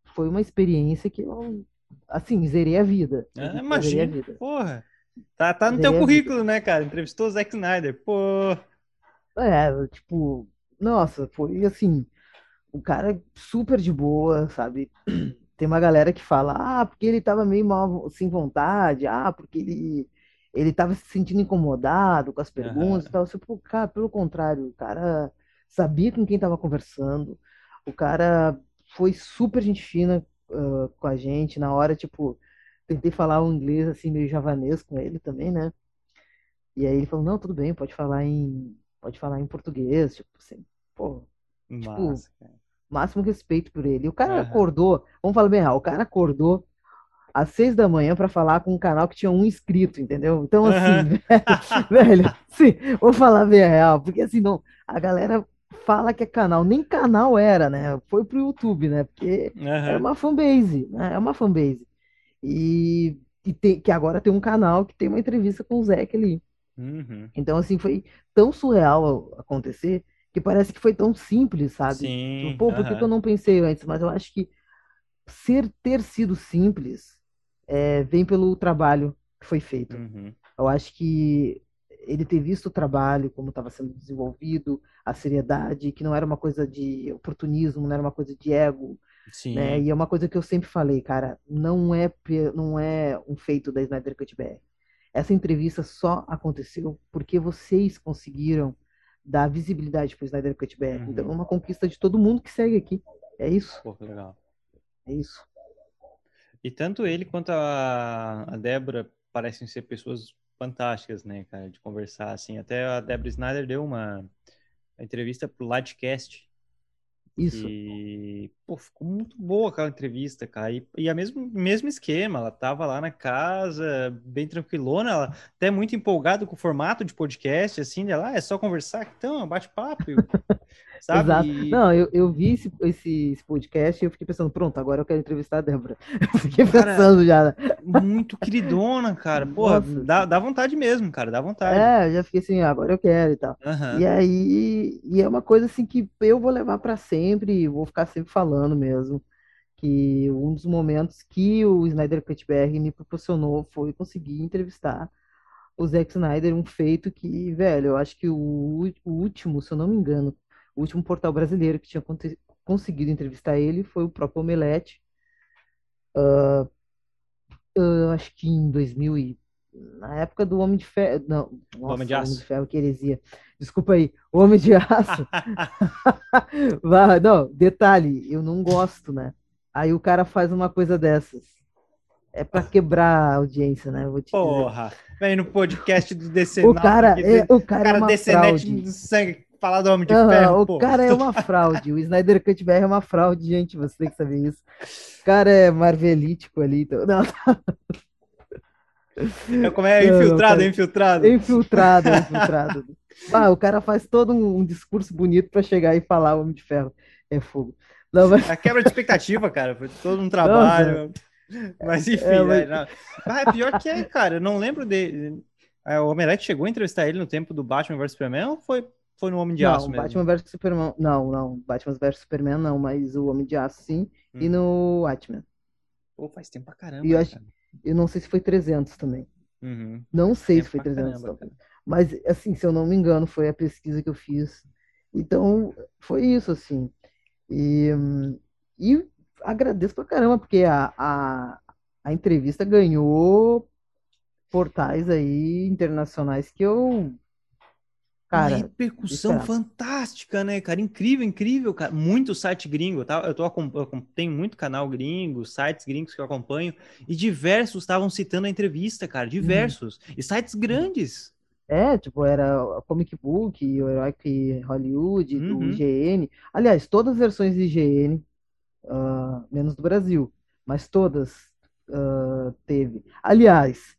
foi uma experiência que eu, assim, zerei a vida. Ah, zerei a imagina, vida. porra. Tá, tá no Zerei teu currículo, né, cara? Entrevistou o Zack Snyder. Pô. É, tipo, nossa, foi assim, o cara super de boa, sabe? Tem uma galera que fala, ah, porque ele tava meio mal, sem vontade, ah, porque ele, ele tava se sentindo incomodado com as perguntas e Aham. tal. Eu, pô, cara, pelo contrário, o cara sabia com quem tava conversando, o cara foi super gente fina, ah, com a gente, na hora, tipo, tentei falar um inglês assim, meio javanês com ele também, né? E aí ele falou, não, tudo bem, pode falar em, pode falar em português, tipo assim, pô, tipo, Massa, cara. máximo respeito por ele. E o cara Aham. acordou, vamos falar bem real, o cara acordou às seis da manhã para falar com um canal que tinha um inscrito, entendeu? Então, assim, Aham. velho, sim, vou falar bem real, porque assim, não, a galera fala que é canal, nem canal era, né? Foi pro YouTube, né? Porque era Aham. uma fanbase, né? É uma fanbase. E, e tem, que agora tem um canal que tem uma entrevista com o Zeke ali. Uhum. Então, assim, foi tão surreal acontecer que parece que foi tão simples, sabe? Tipo, Sim. pô, por que eu não pensei antes? Mas eu acho que ser ter sido simples é, vem pelo trabalho que foi feito. Uhum. Eu acho que ele ter visto o trabalho, como estava sendo desenvolvido, a seriedade, que não era uma coisa de oportunismo, não era uma coisa de ego, né? Sim. E é uma coisa que eu sempre falei, cara, não é, não é um feito da Snyder Cut BR. Essa entrevista só aconteceu porque vocês conseguiram dar visibilidade para o Snyder Cut BR. Então é Uhum. uma conquista de todo mundo que segue aqui. É isso, Pô, legal. é isso. E tanto ele quanto a, a Débora parecem ser pessoas fantásticas, né, cara, de conversar, assim. Até a Débora Snyder deu uma entrevista pro Lightcast Isso. E, pô, ficou muito boa aquela entrevista, cara. E, e a mesmo, mesmo esquema, ela tava lá na casa, bem tranquilona, ela até muito empolgada com o formato de podcast, assim, ela, ah, é só conversar, então, bate-papo, sabe? Exato. E- Não, eu, eu vi esse, esse, esse podcast e eu fiquei pensando, pronto, agora eu quero entrevistar a Débora. Eu fiquei Cara, pensando já. né? muito queridona, cara. Porra, dá, dá vontade mesmo, cara, dá vontade. É, eu já fiquei assim, agora eu quero e tal. Aham. E aí, e é uma coisa assim que eu vou levar para sempre, vou ficar sempre falando mesmo, que um dos momentos que o Snyder Cut BR me proporcionou foi conseguir entrevistar o Zack Snyder, um feito que, velho, eu acho que o, o último, se eu não me engano, o último portal brasileiro que tinha conseguido entrevistar ele foi o próprio Omelete, eu acho que em 2000 e... na época do Homem de Ferro, não, nossa, Homem de Homem Aço. de Ferro, que heresia. Desculpa aí, Homem de Aço. Não, detalhe, eu não gosto, né? Aí o cara faz uma coisa dessas. É pra quebrar a audiência, né? Vou te dizer. Porra, vem no podcast do DC O cara é, o o cara é cara uma DCnet sangue, falar do Homem de Aham, Ferro, o pô. cara é uma fraude. O Snyder Cut BR é uma fraude, gente. Você tem que saber isso. O cara é marvelítico ali. Então... Não, É como é Não, infiltrado, é infiltrado. infiltrado, é infiltrado. Ah, o cara faz todo um, um discurso bonito pra chegar e falar Homem de Ferro. É fogo. Não, mas... A quebra de expectativa, cara, foi todo um trabalho. Mas enfim, É, mas- né, não. Ah, é pior que é, cara, eu não lembro de. é, O Omelete chegou a entrevistar ele no tempo do Batman vs Superman ou foi, foi no Homem de Não, Aço mesmo? Batman vs Superman. Não, não. Batman vs Superman não, mas o Homem de Aço sim. E Hum. no Watchmen. Pô, faz tempo pra caramba. E eu acho- cara. Eu não sei se foi 300 também. Uhum. Não sei Tempo se foi pra 300 caramba, também. Mas, assim, se eu não me engano, foi a pesquisa que eu fiz. Então, foi isso, assim. E, e agradeço pra caramba, porque a, a, a entrevista ganhou portais aí internacionais que eu. Uma Cara, repercussão esperava. fantástica, né, cara? Incrível, incrível, cara. Muito site gringo, tá? Eu, tô, eu tenho muito canal gringo, sites gringos que eu acompanho, e diversos estavam citando a entrevista, cara. Diversos. E sites grandes. É, tipo, era Comic Book, o Heroic Hollywood, do Uhum. IGN. Aliás, todas as versões do IGN, ah, menos do Brasil, mas todas ah, teve. Aliás,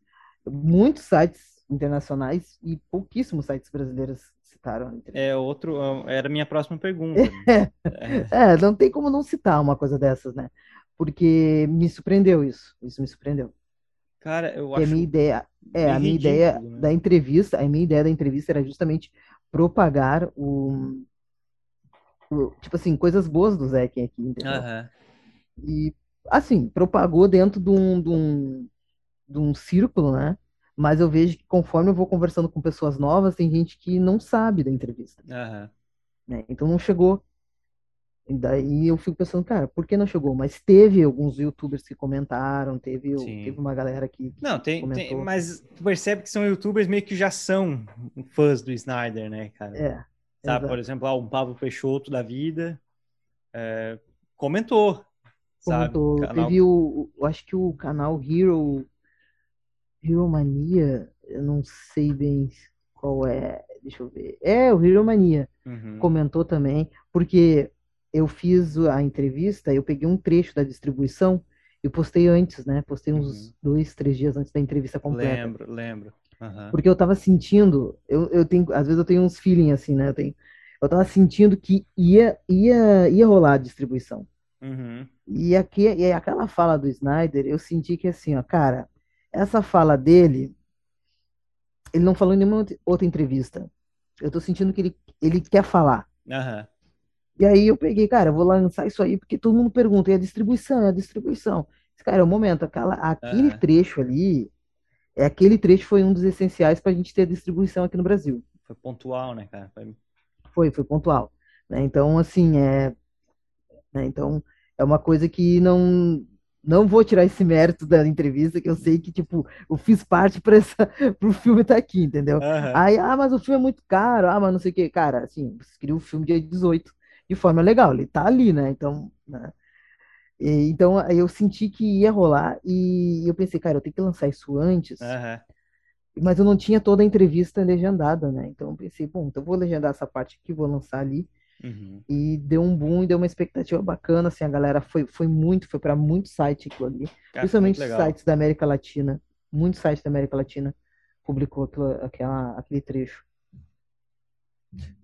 muitos sites internacionais e pouquíssimos sites brasileiros citaram. É outro, era a minha próxima pergunta. É. É, não tem como não citar uma coisa dessas, né? Porque me surpreendeu isso. Isso me surpreendeu. Cara, eu Porque a acho minha ideia, é, a minha ideia né? da entrevista, a minha ideia da entrevista era justamente propagar o, o- tipo assim, coisas boas do Zack aqui, entendeu? Aham. E assim, propagou dentro de um, de um, de um círculo, né? Mas eu vejo que conforme eu vou conversando com pessoas novas, tem gente que não sabe da entrevista, Aham. né? Então não chegou. E daí eu fico pensando, cara, por que não chegou? Mas teve alguns youtubers que comentaram, teve, Sim. teve uma galera que, que Não, tem, tem, mas tu percebe que são youtubers meio que já são fãs do Snyder, né, cara? É, Sabe, por exemplo, ah, um Pablo Peixoto da vida é, comentou, sabe? Comentou. Canal- Teve o, o- acho que o canal Hero, Hero Mania, eu não sei bem qual é, deixa eu ver. É, o Hero Mania Uhum. comentou também, porque eu fiz a entrevista, eu peguei um trecho da distribuição e postei antes, né? Postei uns Uhum. dois, três dias antes da entrevista completa. Lembro, lembro. Aham. Porque eu tava sentindo, eu, eu tenho, às vezes eu tenho uns feeling assim, né? Eu tenho, eu tava sentindo que ia, ia, ia rolar a distribuição. Uhum. E, aqui, e aquela fala do Snyder, eu senti que assim, ó, cara, essa fala dele, ele não falou em nenhuma outra- entrevista. Eu tô sentindo que ele, ele quer falar. Aham. E aí eu peguei, cara, eu vou lançar isso aí, porque todo mundo pergunta, e a distribuição, e a distribuição. Cara, é o momento, aquela, aquele Aham. trecho ali, é aquele trecho foi um dos essenciais pra gente ter a distribuição aqui no Brasil. Foi pontual, né, cara? Foi- Foi, foi pontual. né? Então, assim, é, né, então, é uma coisa que não, não vou tirar esse mérito da entrevista, que eu sei que, tipo, eu fiz parte para pro filme estar aqui, entendeu? Aham. Aí, ah, mas o filme é muito caro, ah, mas não sei o quê. Cara, assim, você queria um filme dia 18, de forma legal, ele tá ali, né? Então, né? E, então, eu senti que ia rolar e eu pensei, cara, eu tenho que lançar isso antes, Aham. mas eu não tinha toda a entrevista legendada, né? Então eu pensei, bom, então eu vou legendar essa parte aqui, vou lançar ali. Uhum. E deu um boom, deu uma expectativa bacana, assim, a galera foi, foi muito, foi para muito site aquilo ali. Cara, principalmente sites da América Latina. Muitos sites da América Latina publicou aquela, aquele trecho.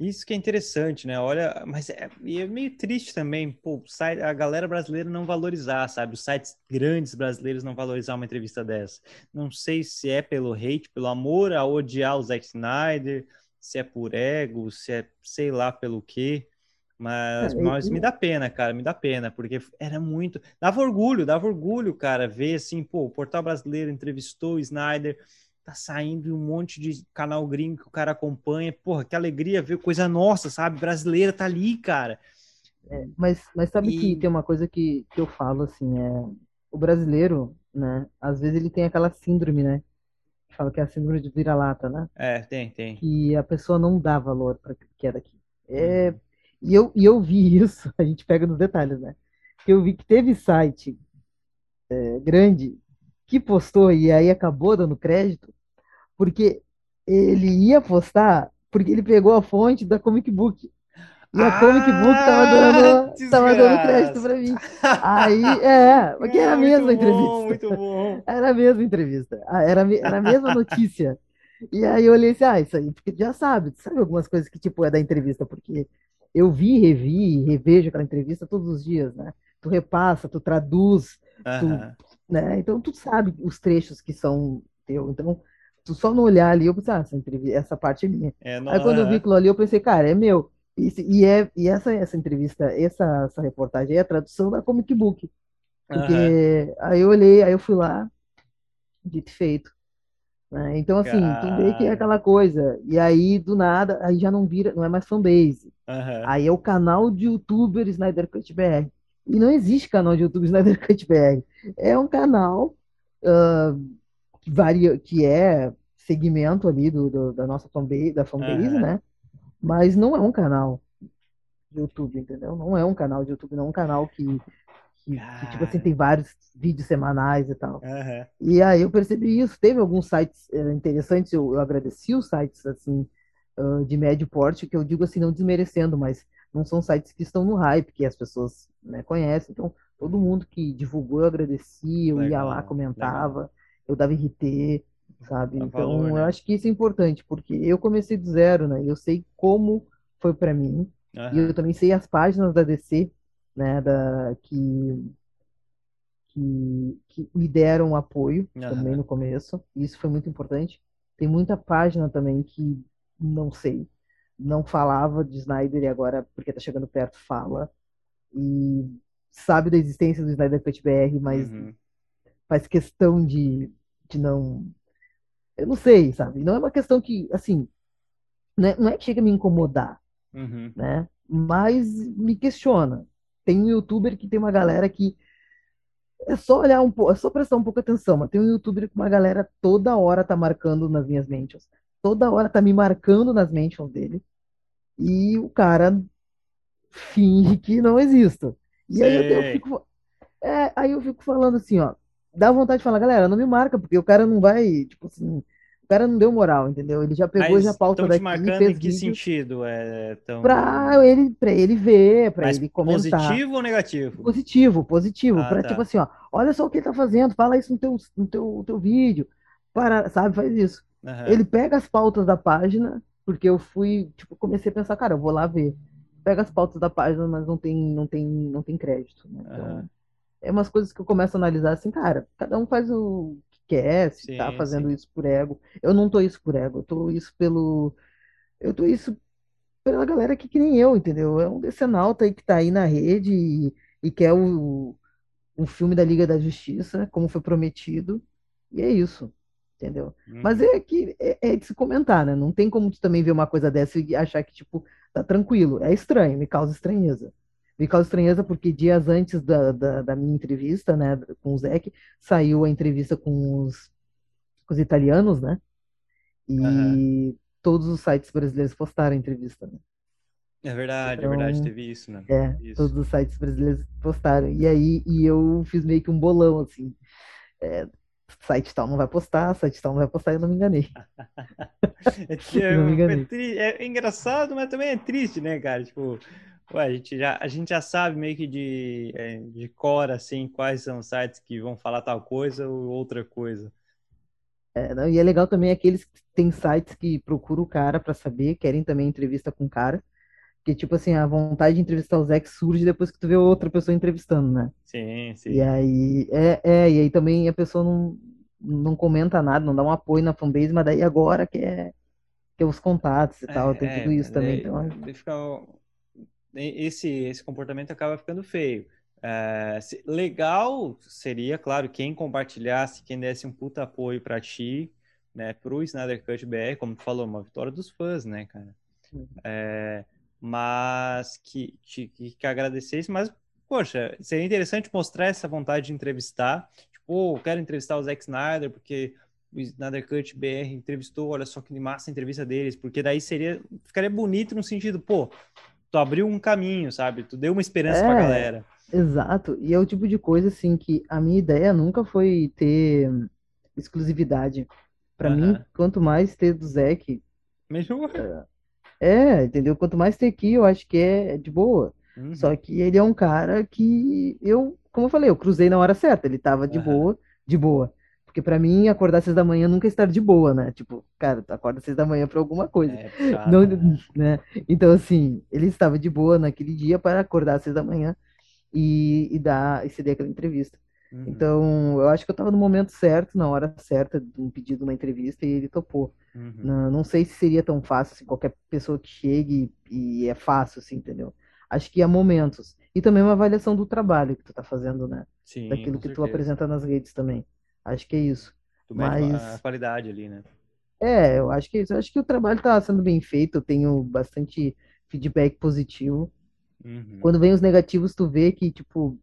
Isso que é interessante, né? Olha, mas é, é meio triste também, pô, a galera brasileira não valorizar, sabe? Os sites grandes brasileiros não valorizar uma entrevista dessa. Não sei se é pelo hate, pelo amor a odiar o Zack Snyder, se é por ego, se é sei lá pelo quê. Mas, é, mas me dá pena, cara, me dá pena, porque era muito. Dava orgulho, dava orgulho, cara, ver assim, pô, o Portal Brasileiro entrevistou o Snyder tá saindo um monte de canal gringo que o cara acompanha. Porra, que alegria ver coisa nossa, sabe? Brasileira tá ali, cara. É, mas, mas sabe e... que tem uma coisa que, que eu falo, assim, é... O brasileiro, né? Às vezes ele tem aquela síndrome, né? Fala que é a síndrome de vira-lata, né? É, tem, tem. Que a pessoa não dá valor para que é daqui. É... Uhum. E, eu, e eu vi isso, a gente pega nos detalhes, né? Eu vi que teve site é, grande que postou e aí acabou dando crédito porque ele ia postar, porque ele pegou a fonte da Comic Book. E a ah, Comic Book tava dando, tava dando crédito pra mim. Aí, é, porque era a mesma entrevista. Bom, muito bom. Era a mesma entrevista. Ah, era, era a mesma notícia. E aí eu olhei assim, ah, isso aí, porque já sabe, sabe algumas coisas que, tipo, é da entrevista, porque eu vi, revi, revejo aquela entrevista todos os dias, né? Tu repassa, tu traduz, tu, né? Então tu sabe os trechos que são teu. Então, só no olhar ali, eu pensei, ah, essa, entrevista, essa parte é minha. É, não, Aí quando eu vi aquilo ali, eu pensei, cara, é meu. E, e, é, e essa, essa entrevista, essa, essa reportagem é a tradução da Comic Book. Porque uhum. aí eu olhei, aí eu fui lá, dito feito. Né? Então, assim, cara... vê que é aquela coisa. E aí, do nada, aí já não vira, não é mais fanbase. Uhum. Aí é o canal de youtuber Snyder Cut BR. E não existe canal de youtuber Snyder Cut BR. É um canal uh, que, varia, que é segmento ali do, do da nossa fanbase, da fanbase, uhum. né? Mas não é um canal de YouTube, entendeu? Não é um canal de YouTube, não é um canal que, que, que tipo assim, tem vários vídeos semanais e tal. Uhum. E aí eu percebi isso. Teve alguns sites é, interessantes, eu, eu, agradeci os sites, assim, uh, de médio porte, que eu digo assim, não desmerecendo, mas não são sites que estão no hype, que as pessoas né, conhecem. Então, todo mundo que divulgou, eu agradeci, eu legal, ia lá, comentava. Legal eu dava RT, sabe? então, valor, né? eu acho que isso é importante, porque eu comecei do zero, né? Eu sei como foi para mim, uhum. e eu também sei as páginas da DC, né, da, que, que, que me deram apoio uhum. também no começo, isso foi muito importante. Tem muita página também que não sei, não falava de Snyder e agora, porque tá chegando perto, fala. E sabe da existência do Snyder Cut BR, mas uhum. faz questão de, de não. Eu não sei, sabe? Não é uma questão que, assim, né? não é que chega a me incomodar, uhum. né? Mas me questiona. Tem um youtuber que tem uma galera que é só olhar um pouco, é só prestar um pouco atenção, mas tem um youtuber que uma galera toda hora tá marcando nas minhas mentions. Toda hora tá me marcando nas mentions dele. E o cara finge que não exista. E aí eu, eu, fico. É, aí eu fico falando assim, ó dá vontade de falar, galera, não me marca, porque o cara não vai, tipo assim, o cara não deu moral, entendeu? Ele já pegou Mas já pauta daqui. marcando fez em que sentido? É, tão... pra, ele, pra ele ver, pra Mas ele comentar. Positivo ou negativo? Positivo, positivo. Ah, pra, tá. tipo assim, ó, olha só o que ele tá fazendo, fala isso no teu, no teu, teu vídeo. Para, sabe, faz isso. Uhum. Ele pega as pautas da página, porque eu fui, tipo, comecei a pensar, cara, eu vou lá ver. Pega as pautas da página, mas não tem, não tem, não tem crédito. Né? Então, uhum é umas coisas que eu começo a analisar assim, cara, cada um faz o que quer, se sim, tá fazendo sim. isso por ego. Eu não tô isso por ego, eu tô isso pelo. Eu tô isso pela galera que, que nem eu, entendeu? É um decenalta aí que tá aí na rede e, e quer o, um filme da Liga da Justiça, como foi prometido, e é isso. Entendeu? Hum. Mas é que é, é, de se comentar, né? Não tem como tu também ver uma coisa dessa e achar que, tipo, tá tranquilo. É estranho, me causa estranheza. Me causa estranheza porque dias antes da, da, da, minha entrevista, né, com o Zeke, saiu a entrevista com os, com os italianos, né? E uhum. todos os sites brasileiros postaram a entrevista, né? É verdade, então, é verdade, teve isso, né? É, isso. todos os sites brasileiros postaram. E aí e eu fiz meio que um bolão, assim. É, site tal não vai postar, site tal não vai postar, eu não me enganei. é, não me enganei. É, é, engraçado, mas também é triste, né, cara? Tipo, ué, a, gente já, a gente já sabe meio que de, é, de cor, assim, quais são os sites que vão falar tal coisa ou outra coisa. É, não, e é legal também aqueles que tem sites que procuram o cara para saber, querem também entrevista com o cara. Que, tipo assim, a vontade de entrevistar o Zé surge depois que tu vê outra pessoa entrevistando, né? Sim, sim. E aí, é, é, e aí também a pessoa não, não comenta nada, não dá um apoio na fanbase, mas daí agora que é, que é os contatos e é, tal, tem tudo isso também. Então... Fica, esse, esse comportamento acaba ficando feio. É, legal seria, claro, quem compartilhasse, quem desse um puta apoio para ti, né, pro Snyder Cut BR, como tu falou, uma vitória dos fãs, né, cara? É, mas que, que, que agradecesse, mas, poxa, seria interessante mostrar essa vontade de entrevistar. Tipo, oh, quero entrevistar o Zack Snyder, porque o Snyder Cut BR entrevistou, olha só que massa a entrevista deles, porque daí seria, ficaria bonito no sentido, pô, tu abriu um caminho, sabe? Tu deu uma esperança é, pra galera. Exato, e é o tipo de coisa, assim, que a minha ideia nunca foi ter exclusividade. Para mim, quanto mais ter do Zack, melhor. É, entendeu? Quanto mais ter aqui, eu acho que é de boa. Uhum. Só que ele é um cara que eu, como eu falei, eu cruzei na hora certa. Ele tava de uhum. boa, de boa. Porque para mim, acordar às seis da manhã nunca é estar de boa, né? Tipo, cara, tu acorda às seis da manhã pra alguma coisa. É, Não, né? né? Então, assim, ele estava de boa naquele dia para acordar às seis da manhã e, e dar e ceder aquela entrevista. Uhum. Então, eu acho que eu estava no momento certo, na hora certa, de um pedido, uma entrevista, e ele topou. Uhum. Não, não, sei se seria tão fácil, assim, qualquer pessoa que chegue e é fácil, assim, entendeu? Acho que há momentos. E também uma avaliação do trabalho que tu tá fazendo, né? Sim, Daquilo que tu apresenta nas redes também. Acho que é isso. Tu Mas... a qualidade ali, né? É, eu acho que é isso. Eu acho que o trabalho tá sendo bem feito, eu tenho bastante feedback positivo. Uhum. Quando vem os negativos, tu vê que, tipo,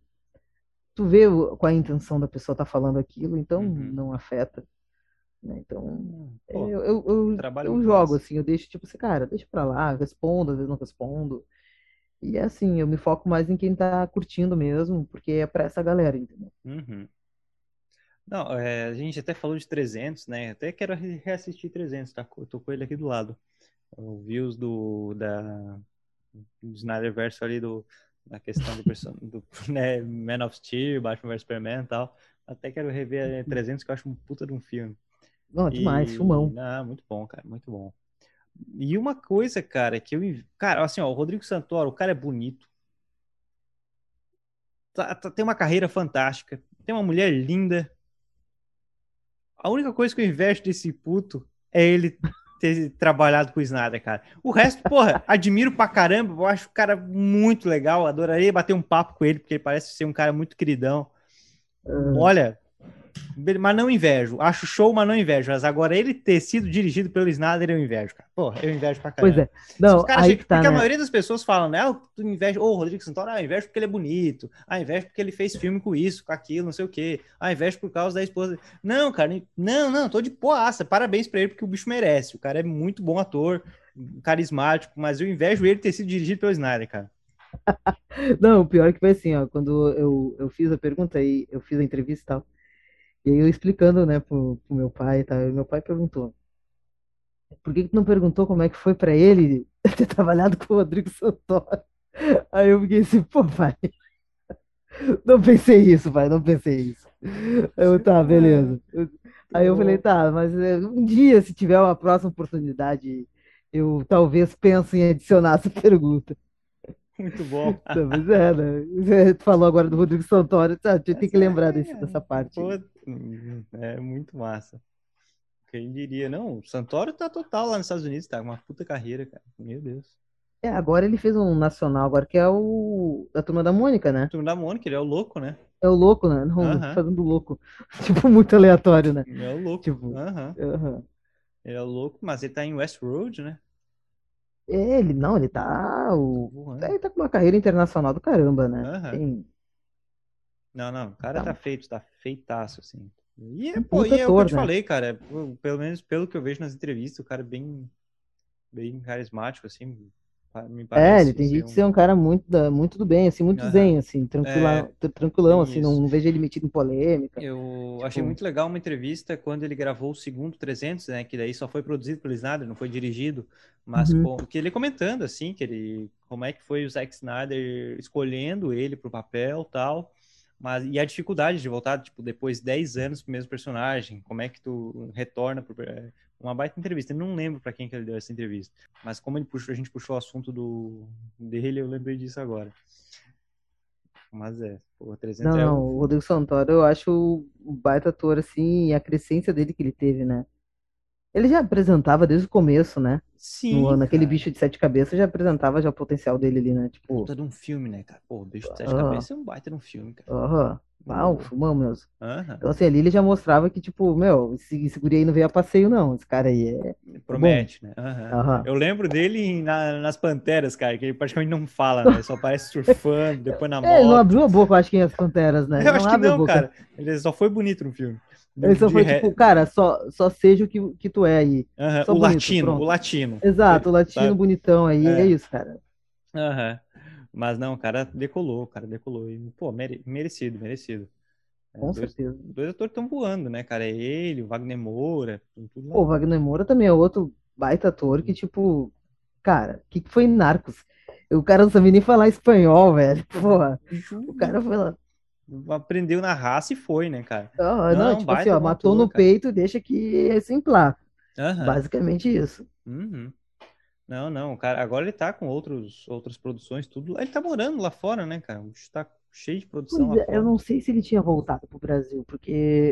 tu vê qual é a intenção da pessoa tá falando aquilo, então uhum. não afeta. Né? Então, hum, Pô, eu, eu, eu, eu jogo assim, eu deixo tipo assim, cara, deixa pra lá, respondo, às vezes não respondo. E é assim, eu me foco mais em quem tá curtindo mesmo, porque é pra essa galera, entendeu? Uhum. Não, é, a gente até falou de 300, né? Até quero reassistir 300, tá? Eu tô com ele aqui do lado. Eu vi os do, da, do Snyderverse ali, do, da questão do, do né, Man of Steel, Batman vs Superman e tal. Até quero rever 300, que eu acho um puta de um filme. Não, demais, e... filmão. Não, muito bom, cara, muito bom. E uma coisa, cara, que eu. Cara, assim, ó, o Rodrigo Santoro, o cara é bonito. Tá, tá, tem uma carreira fantástica. Tem uma mulher linda. A única coisa que eu invejo desse puto é ele ter trabalhado com o Snyder, cara. O resto, porra, admiro pra caramba. Eu acho o cara muito legal. Adoraria bater um papo com ele, porque ele parece ser um cara muito queridão. Uhum. Olha, mas não invejo. Acho show, mas não invejo. Mas agora ele ter sido dirigido pelo Snyder, eu invejo, cara. Pô, eu invejo pra caramba. Pois é. Não, aí tá, porque né? a maioria das pessoas falam, né? Ah, tu inveja. Ô, oh, Rodrigo Santoro, ah, invejo porque ele é bonito. Ah, invejo porque ele fez filme com isso, com aquilo, não sei o quê. Ah, invejo por causa da esposa. Não, cara, não, não, tô de poaça. Parabéns pra ele, porque o bicho merece. O cara é muito bom ator, carismático, mas eu invejo ele ter sido dirigido pelo Snyder, cara. não, o pior é que foi assim, ó, quando eu, eu fiz a pergunta aí, eu fiz a entrevista e tal. E aí eu explicando, né, pro, pro meu pai, tá? E meu pai perguntou: por que, que tu não perguntou como é que foi para ele ter trabalhado com o Rodrigo Santoro? Aí eu fiquei assim, pô, pai, não pensei isso, pai, não pensei isso. Eu, tá, beleza. Aí eu falei, tá, mas eh, um dia, se tiver uma próxima oportunidade, eu talvez pense em adicionar essa pergunta. Muito bom. Mas é, né? Você falou agora do Rodrigo Santoro, tá? tem que lembrar desse, é, dessa parte. Pô, é muito massa. Quem diria? Não, o Santoro tá total lá nos Estados Unidos, tá? Uma puta carreira, cara. Meu Deus. É, agora ele fez um nacional, agora que é o da Turma da Mônica, né? Turma da Mônica, ele é o louco, né? É o louco, né? Não, uh -huh. fazendo louco. tipo, muito aleatório, né? É o louco. Tipo, uh -huh. Uh -huh. Ele é o louco, mas ele tá em Westworld, né? Ele, não, ele tá. O, ele tá com uma carreira internacional do caramba, né? Tem... Não, não, o cara tá, tá feito, tá feitaço, assim. E, é, pô, e é o que eu te né? falei, cara. Pelo menos pelo que eu vejo nas entrevistas, o cara é bem, bem carismático, assim. me É, ele parece tem jeito de ser um cara muito, da- muito do bem, assim, muito Aham. zen, assim, tranquila, tr- tranquilão, assim, não, não vejo ele metido em polêmica. Eu Tipo- achei muito legal uma entrevista quando ele gravou o segundo 300, né? Que daí só foi produzido pelo Snyder, não foi dirigido, mas Uhum. com- que ele comentando assim, que ele como é que foi o Zack Snyder escolhendo ele pro papel, tal. Mas e a dificuldade de voltar, tipo, depois de 10 anos pro mesmo personagem, como é que tu retorna pro é, uma baita entrevista. Eu não lembro para quem que ele deu essa entrevista, mas como ele puxou, a gente puxou o assunto do dele, eu lembrei disso agora. Mas é, pô, 300 Não, é não, o o Rodrigo Santoro eu acho um baita ator, assim, e a crescência dele que ele teve, né? Ele já apresentava desde o começo, né? Sim, No, naquele cara. bicho de sete cabeças já apresentava já o potencial dele ali, né? Tipo, puta de um filme, né, cara? Pô, Bicho de Sete Ah. Cabeças é um baita de um filme, cara. aham, ah, um filmão mesmo. Aham, Então, assim, ali ele já mostrava que, tipo, meu, esse, esse guri aí não veio a passeio, não. Esse cara aí é. Promete, né? Aham. Aham. Eu lembro dele na- nas Panteras, cara, que ele praticamente não fala, né? Só aparece surfando, depois na É, ele não moto. abriu a boca, eu acho que em As Panteras, né? Eu acho que não, cara. Ele só foi bonito no filme. Ele só foi re- tipo, cara, só, só seja o que, que tu é aí. O bonito, latino, pronto. o latino. Exato, o latino Sabe? bonitão aí, É. é isso, cara. Mas não, o cara decolou, o cara decolou. E, pô, mere- merecido, merecido. É, Com dois, certeza. dois atores estão voando, né, cara? É ele, o Wagner Moura, tudo. Pô, o Wagner Moura também é outro baita ator que, tipo, cara, o que, que foi Narcos? O cara não sabia nem falar espanhol, velho. Porra, o cara foi lá. Aprendeu na raça e foi, né, cara? Ah, não, Não, tipo assim, ó, matou ator, no cara. peito, deixa que é exemplar. Aham. Basicamente isso. Uhum. Não, não, cara, agora ele tá com outros, outras produções, tudo. Ele tá morando lá fora, né, cara? Tá cheio de produção Pois lá é, fora. eu não sei se ele tinha voltado pro Brasil, porque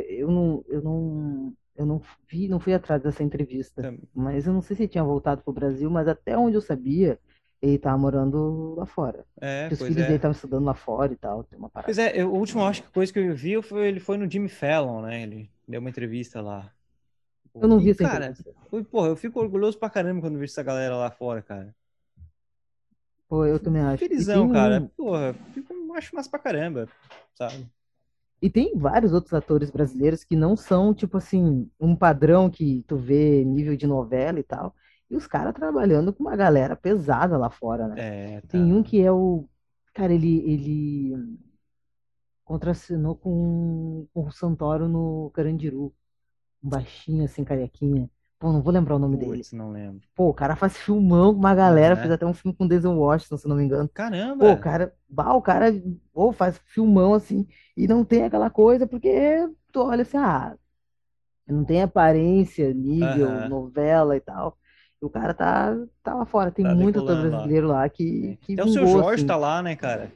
eu não, eu não, eu não vi, não fui atrás dessa entrevista. Mas eu não sei se ele tinha voltado pro Brasil, mas até onde eu sabia, ele tava morando lá fora. É, os filhos é. dele estavam estudando lá fora e tal, tem uma parada. Pois é, eu, a última acho que coisa que eu vi foi ele foi no Jimmy Fallon, né? Ele deu uma entrevista lá. Eu não E, vi essa cara, entrevista. foi- porra, eu fico orgulhoso pra caramba quando vejo essa galera lá fora, cara. Pô, eu também acho. Felizão, tem cara. Porra, fico, acho massa pra caramba, sabe? E tem vários outros atores brasileiros que não são, tipo assim, um padrão que tu vê nível de novela e tal. E os caras trabalhando com uma galera pesada lá fora, né? É, tá. Tem um que é o. Cara, ele, ele contracenou com, com o Santoro no Carandiru. Um baixinho, assim, carequinha. Pô, não vou lembrar o nome dele. Putz, não lembro. Pô, o cara faz filmão com uma galera, Uhum. fez até um filme com Denzel Washington, se não me engano. Caramba! Pô, o cara, bah, o cara pô, faz filmão assim, e não tem aquela coisa, porque tu olha assim, ah, não tem aparência, nível, novela e tal. O cara tá, tá lá fora. Tem Tá muito ator decolando lá. brasileiro lá que, que Até o seu Jorge assim. tá lá, né, cara?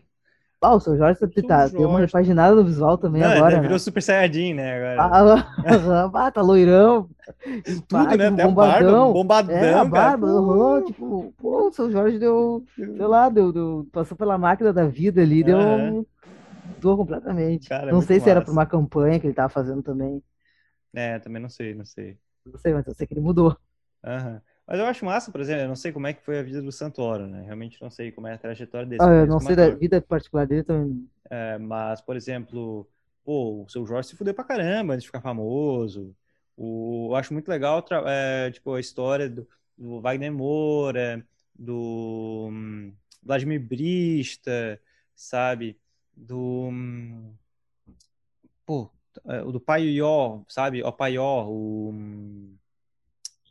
Ah, o seu Jorge tá, seu tá- deu uma Jorge. repaginada no visual também Não, agora, ele né? virou Super Saiyajin, né, agora. Ah, ah, tá loirão. Pá, Tudo, né? Até a barba, bombadão. bombadão, É, a cara. barba, aham, Pô. tipo, pô, o seu Jorge deu, sei lá, deu, deu- passou pela máquina da vida ali, deu um. Mudou completamente. Cara, é não muito sei se era por uma campanha que ele tava fazendo também. É, também não sei, não sei. Não sei, mas eu sei que ele mudou. Aham. Mas eu acho massa, por exemplo, eu não sei como é que foi a vida do Santoro, né? Realmente não sei como é a trajetória desse. Ah, eu não como sei da vida particular dele também. É, mas, por exemplo, pô, o seu Jorge se fudeu pra caramba antes de ficar famoso. O, eu acho muito legal, é, tipo, a história do, do Wagner Moura, do hum, Vladimir Brista, sabe? Do, hum, pô, é, o do Paió, sabe? O Paió, o hum,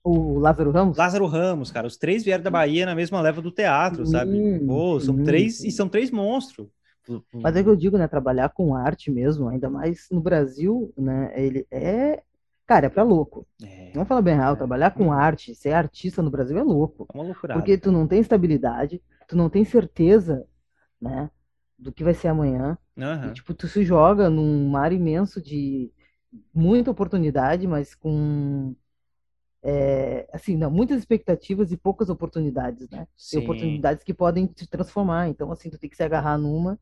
O Lázaro Ramos? Lázaro Ramos, cara. Os três vieram da Bahia na mesma leva do teatro, sabe? Sim, Pô, são sim, três, e são três monstros. Mas é que eu digo, né? Trabalhar com arte mesmo, ainda mais no Brasil, né? Ele é. Cara, é pra louco. É, Vamos falar bem real, É. trabalhar com arte, ser artista no Brasil é louco. é uma loucura. Porque tu não tem estabilidade, tu não tem certeza, né? Do que vai ser amanhã. E, tipo, tu se joga num mar imenso de muita oportunidade, mas com. É, assim, não, muitas expectativas e poucas oportunidades, né? Sim. Tem oportunidades que podem te transformar. Então, assim, tu tem que se agarrar numa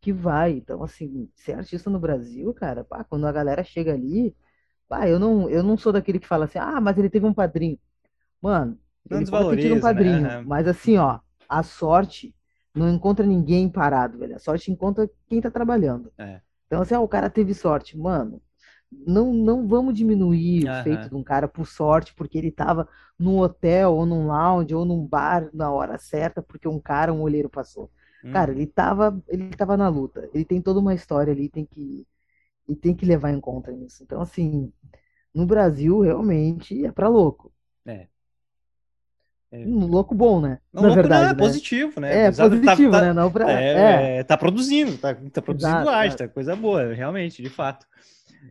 que vai. Então, assim, ser artista no Brasil, cara, pá, quando a galera chega ali, pá, eu não, eu não sou daquele que fala assim, ah, mas ele teve um padrinho. Mano, Não ele pode ter um né? padrinho, Aham. mas assim, ó, a sorte não encontra ninguém parado, velho. A sorte encontra quem tá trabalhando. É. Então, assim, ah, o cara teve sorte. Mano, não, não vamos diminuir o feito de um cara por sorte, porque ele estava num hotel, ou num lounge, ou num bar na hora certa, porque um cara, um olheiro passou. Hum. Cara, ele estava ele tava na luta. Ele tem toda uma história ali, tem que, e tem que levar em conta isso. Então, assim, no Brasil, realmente, é para louco. É. É. Um louco bom, né? Não, Na louco verdade, não, é né? positivo, né? É, Exato, tá, positivo, tá, né? Não pra... é, é. é tá produzindo, tá, tá produzindo Exato, arte, tá coisa boa, realmente, de fato.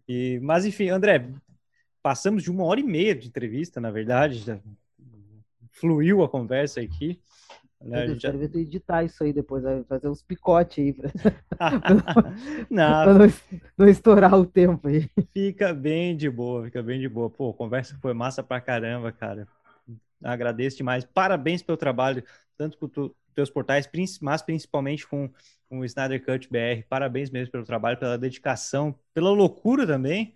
E, mas, enfim, André, passamos de uma hora e meia de entrevista, na verdade, já fluiu a conversa aqui. Né? Eu já... quero editar isso aí depois, fazer uns picotes aí. Pra... não. pra não, não estourar o tempo aí. Fica bem de boa, fica bem de boa. Pô, a conversa foi massa pra caramba, cara agradeço demais. Parabéns pelo trabalho, tanto teus portais, mas principalmente com, com o Snyder Cut BR. Parabéns mesmo pelo trabalho, pela dedicação, pela loucura também,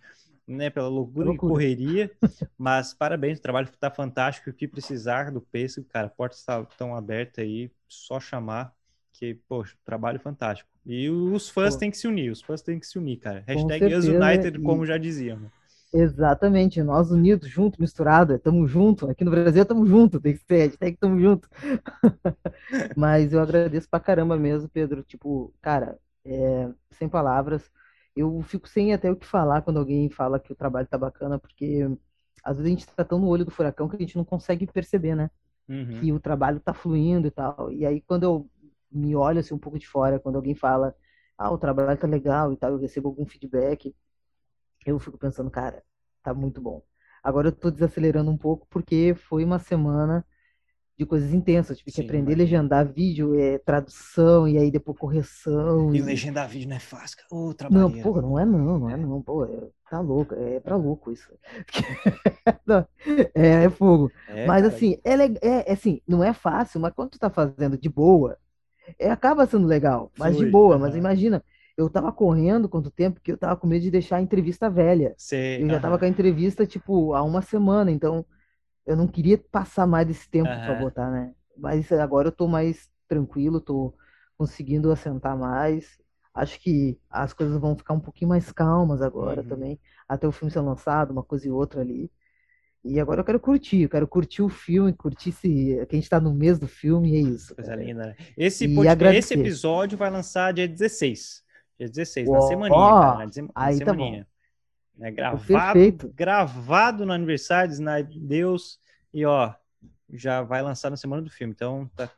né? Pela loucura, loucura. e correria. mas parabéns, o trabalho está fantástico. O que precisar do Pêssego, cara, portas estão abertas aí, só chamar. Que, poxa, trabalho fantástico. E os fãs Pô. têm que se unir, os fãs têm que se unir, cara. Hashtag United, como já diziam. Exatamente, nós unidos, junto, misturado, estamos junto. Aqui no Brasil estamos junto, tem que ser, hashtag estamos junto. Mas eu agradeço pra caramba mesmo, Pedro. Tipo, cara, é, sem palavras. Eu fico sem até o que falar quando alguém fala que o trabalho tá bacana, porque às vezes a gente tá tão no olho do furacão que a gente não consegue perceber, né? Uhum. Que o trabalho tá fluindo e tal. E aí quando eu me olho assim um pouco de fora, quando alguém fala, ah, o trabalho tá legal e tal, eu recebo algum feedback eu fico pensando, cara, tá muito bom. Agora eu tô desacelerando um pouco porque foi uma semana de coisas intensas. Tive Sim, que aprender a legendar vídeo, é, tradução, e aí depois correção. E, e... legendar vídeo não é fácil. Oh, não, porra, não é não, não é não. Pô, é, tá louco, é pra louco isso. não, é, é, fogo. É, mas cara. assim, é, é, é, assim, não é fácil, mas quando tu tá fazendo de boa, é, acaba sendo legal, mas Foi, de boa. Mas imagina, eu tava correndo quanto tempo que eu tava com medo de deixar a entrevista velha. Sei, eu já tava com a entrevista, tipo, há uma semana, então eu não queria passar mais desse tempo uhum. para botar, né? Mas agora eu tô mais tranquilo, tô conseguindo assentar mais. Acho que as coisas vão ficar um pouquinho mais calmas agora uhum. também, até o filme ser lançado, uma coisa e outra ali. E agora eu quero curtir, eu quero curtir o filme, curtir se que a gente tá no mês do filme, e é isso. Coisa linda, né? Esse, esse episódio vai lançar dia 16. Dia 16, Uou, na semaninha, ó. Na, na aí semaninha. Tá é, gravado, gravado no aniversário de Snyder Deus. E ó, já vai lançar na semana do filme. Então tá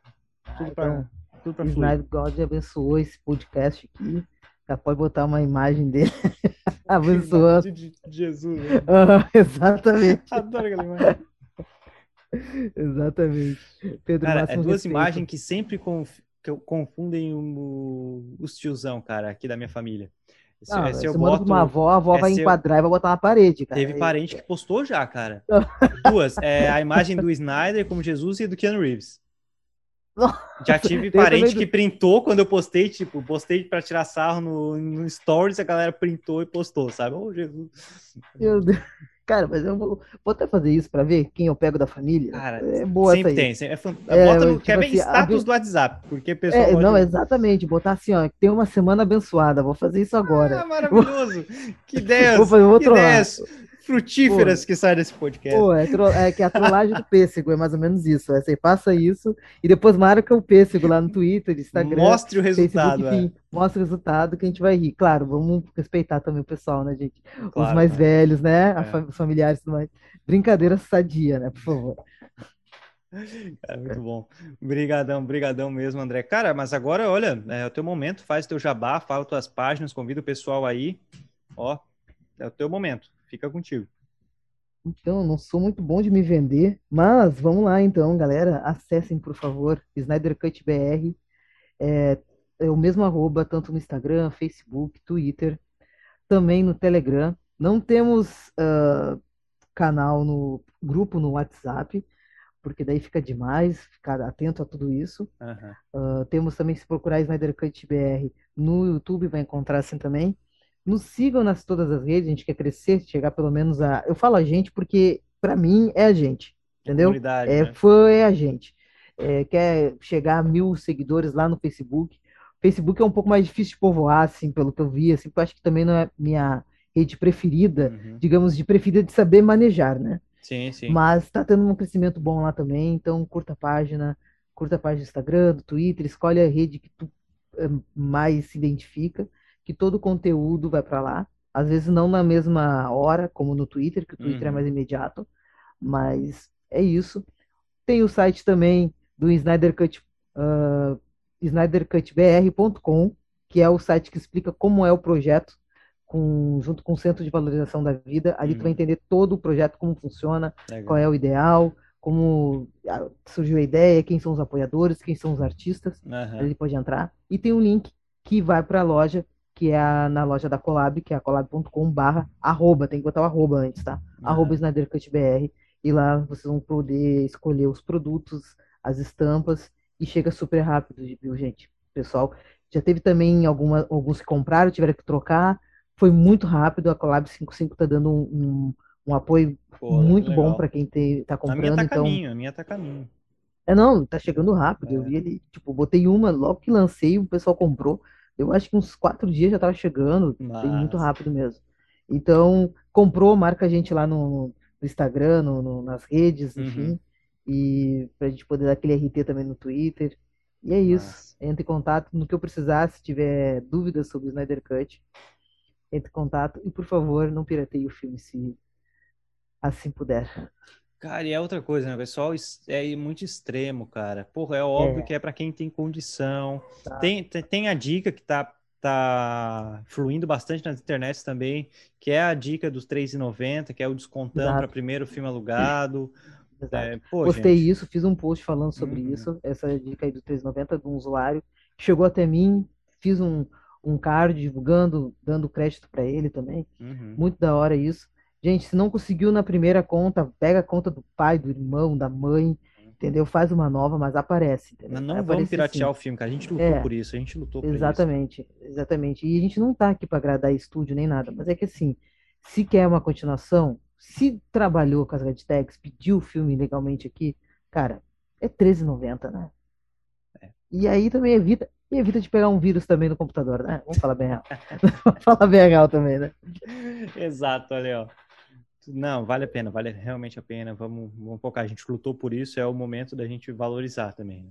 tudo pra, então, tudo pra God abençoou esse podcast aqui. Já pode botar uma imagem dele. Abençoando. De Jesus. Né? Exatamente. Adoro aquela imagem. exatamente. Pedro Cara, é duas respeito. imagens que sempre conf que confundem o, os tiozão, cara, aqui da minha família. Se, não, se eu boto uma avó, a avó vai enquadrar e vai botar na parede, cara. Teve é parente que postou já, cara. Duas. É, a imagem do Snyder como Jesus e do Keanu Reeves. Nossa, já tive parente do... que printou quando eu postei, tipo, postei para tirar sarro no, no Stories, a galera printou e postou, sabe? Oh, Jesus. Meu Deus. Cara, mas eu vou, vou até fazer isso para ver quem eu pego da família. Cara, é boa sempre tem. É, é, bota no, tipo assim, status a... do WhatsApp, porque pessoal é, pode... Não, exatamente. Botar assim, ó, tem uma semana abençoada. Vou fazer isso agora. Ah, maravilhoso. que ideias, vou fazer, vou que frutíferas Pô, que saem desse podcast. Pô, é, tro... é, que a trollagem do pêssego é mais ou menos isso. É, você passa isso e depois marca o pêssego lá no Twitter, Instagram. Mostre o resultado. Facebook, enfim, é. mostra o resultado que a gente vai rir. Claro, vamos respeitar também o pessoal, né, gente? Claro, Os mais né? velhos, né? É. Os familiares e tudo mais. Brincadeira sadia, né? Por favor. É muito bom. Brigadão, brigadão mesmo, André. Cara, mas agora, olha, é o teu momento, faz teu jabá, fala tuas páginas, convida o pessoal aí. Ó, é o teu momento. Fica contigo. Então, não sou muito bom de me vender, mas vamos lá então, galera. Acessem, por favor, Snyder Cut BR. É, é o mesmo arroba, tanto no Instagram, Facebook, Twitter, também no Telegram. Não temos uh, canal no grupo no WhatsApp, porque daí fica demais, ficar atento a tudo isso. Uhum. Uh, temos também, se procurar Snyder Cut BR no YouTube, vai encontrar assim também. Nos sigam nas todas as redes, a gente quer crescer, chegar pelo menos a. Eu falo a gente porque, para mim, é a gente. Entendeu? é, né? Fã é a gente. É, quer chegar a mil seguidores lá no Facebook. Facebook é um pouco mais difícil de povoar, assim, pelo que eu vi, assim, porque eu acho que também não é minha rede preferida, uhum. digamos, de preferida de saber manejar, né? Sim, sim. Mas está tendo um crescimento bom lá também, então curta a página, curta a página do Instagram, do Twitter, escolhe a rede que tu eh, mais se identifica, que todo o conteúdo vai para lá. Às vezes não na mesma hora, como no Twitter, que o Twitter é uhum. é mais imediato, mas é isso. Tem o site também do Snyder Cut, uh, snydercutbr.com, que é o site que explica como é o projeto, com, junto com o Centro de Valorização da Vida. Ali uhum. tu vai uhum. entender todo o projeto, como funciona, Legal. qual é o ideal, como surgiu a ideia, quem são os apoiadores, quem são os artistas. Uhum. Ele pode entrar. E tem um link que vai para a loja, que é a, na loja da Colab, que é a colab.com barra arroba, tem que botar o arroba antes, tá? Uhum. Arroba SnyderCutBR. E lá vocês vão poder escolher os produtos, as estampas, e chega super rápido, viu, gente? Pessoal, já teve também alguma, alguns que compraram, tiveram que trocar. Foi muito rápido. A Collab 55 está dando um, um, um, apoio Pô, muito legal. bom para quem está comprando. A minha tá então... caminho, a minha tá caminho. É, não, tá chegando rápido. É. Eu vi ele, tipo, botei uma, logo que lancei, o pessoal comprou. Eu acho que uns quatro dias já tava chegando. Muito rápido mesmo. Então, comprou, marca a gente lá no, no Instagram, no, no, nas redes, uhum. enfim. E pra gente poder dar aquele RT também no Twitter. E é isso. Nossa. Entre em contato no que eu precisar, se tiver dúvidas sobre o Snyder Cut, entre em contato. E por favor, não pirateie o filme se assim puder. Cara, e é outra coisa, né? O pessoal é muito extremo, cara. Porra, é óbvio é. que é para quem tem condição. Tá. Tem, tem, a dica que tá, tá fluindo bastante nas internets também, que é a dica dos R$3,90, que é o descontão para primeiro filme alugado. É, pô, Postei gente. isso, fiz um post falando sobre uhum. isso, essa dica aí do 390 de um usuário. Chegou até mim, fiz um, um card divulgando, dando crédito para ele também. Uhum. Muito da hora isso. Gente, se não conseguiu na primeira conta, pega a conta do pai, do irmão, da mãe, entendeu? Faz uma nova, mas aparece. Entendeu? Mas não vamos piratear assim. o filme, cara. A gente lutou é, por isso, a gente lutou por exatamente, isso. Exatamente, exatamente. E a gente não tá aqui para agradar estúdio nem nada, mas é que assim, se quer uma continuação, se trabalhou com as Red Tags, pediu o filme legalmente aqui, cara, é R$13,90, né? É. E aí também evita, evita de pegar um vírus também no computador, né? Vamos falar bem real. Vamos falar bem real também, né? Exato, olha, ó. Não, vale a pena, vale realmente a pena. Vamos, vamos focar. A gente lutou por isso, é o momento da gente valorizar também. Né?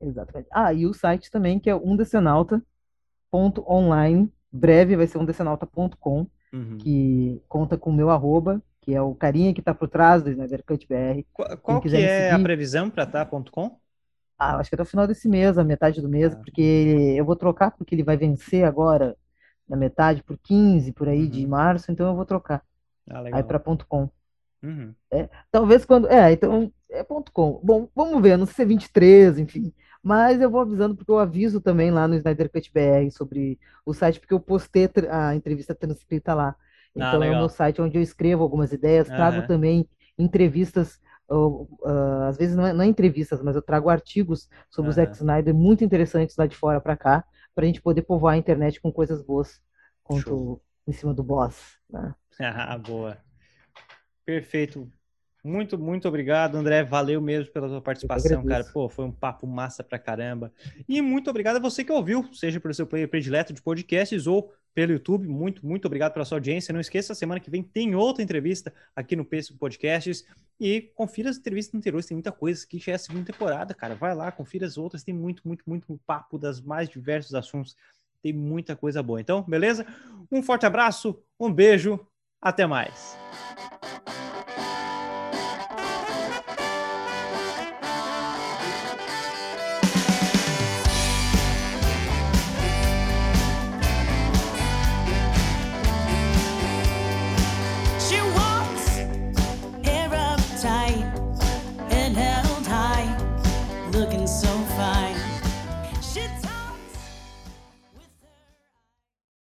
Exatamente. Ah, e o site também, que é umdecenalta.online. Breve vai ser umdecenalta.com uhum. que conta com o meu arroba, que é o carinha que está por trás do Snydercut BR. Qual, qual que é seguir, a previsão para tá.com? Ah, acho que até o final desse mês, a metade do mês, ah. porque eu vou trocar porque ele vai vencer agora na metade por 15 por aí uhum. de março, então eu vou trocar. Ah, aí para .com. Uhum. É, talvez quando. É, então é ponto .com. Bom, vamos ver, não sei se é 23, enfim. Mas eu vou avisando, porque eu aviso também lá no Snyder Cut BR sobre o site, porque eu postei a entrevista transcrita lá. Ah, então ah, é o meu site onde eu escrevo algumas ideias, trago também entrevistas, uh, uh, às vezes não é, não é, entrevistas, mas eu trago artigos sobre o Zack Snyder muito interessantes lá de fora para cá, para a gente poder povoar a internet com coisas boas quanto em cima do boss. Né? Ah, boa. Perfeito. Muito, muito obrigado, André. Valeu mesmo pela sua participação, cara. Pô, foi um papo massa pra caramba. E muito obrigado a você que ouviu, seja pelo seu player predileto de podcasts ou pelo YouTube. Muito, muito obrigado pela sua audiência. Não esqueça, semana que vem tem outra entrevista aqui no Peso Podcasts. E confira as entrevistas anteriores, tem muita coisa que já é a segunda temporada, cara. Vai lá, confira as outras. Tem muito, muito, muito papo das mais diversos assuntos. Tem muita coisa boa. Então, beleza? Um forte abraço, um beijo, até mais.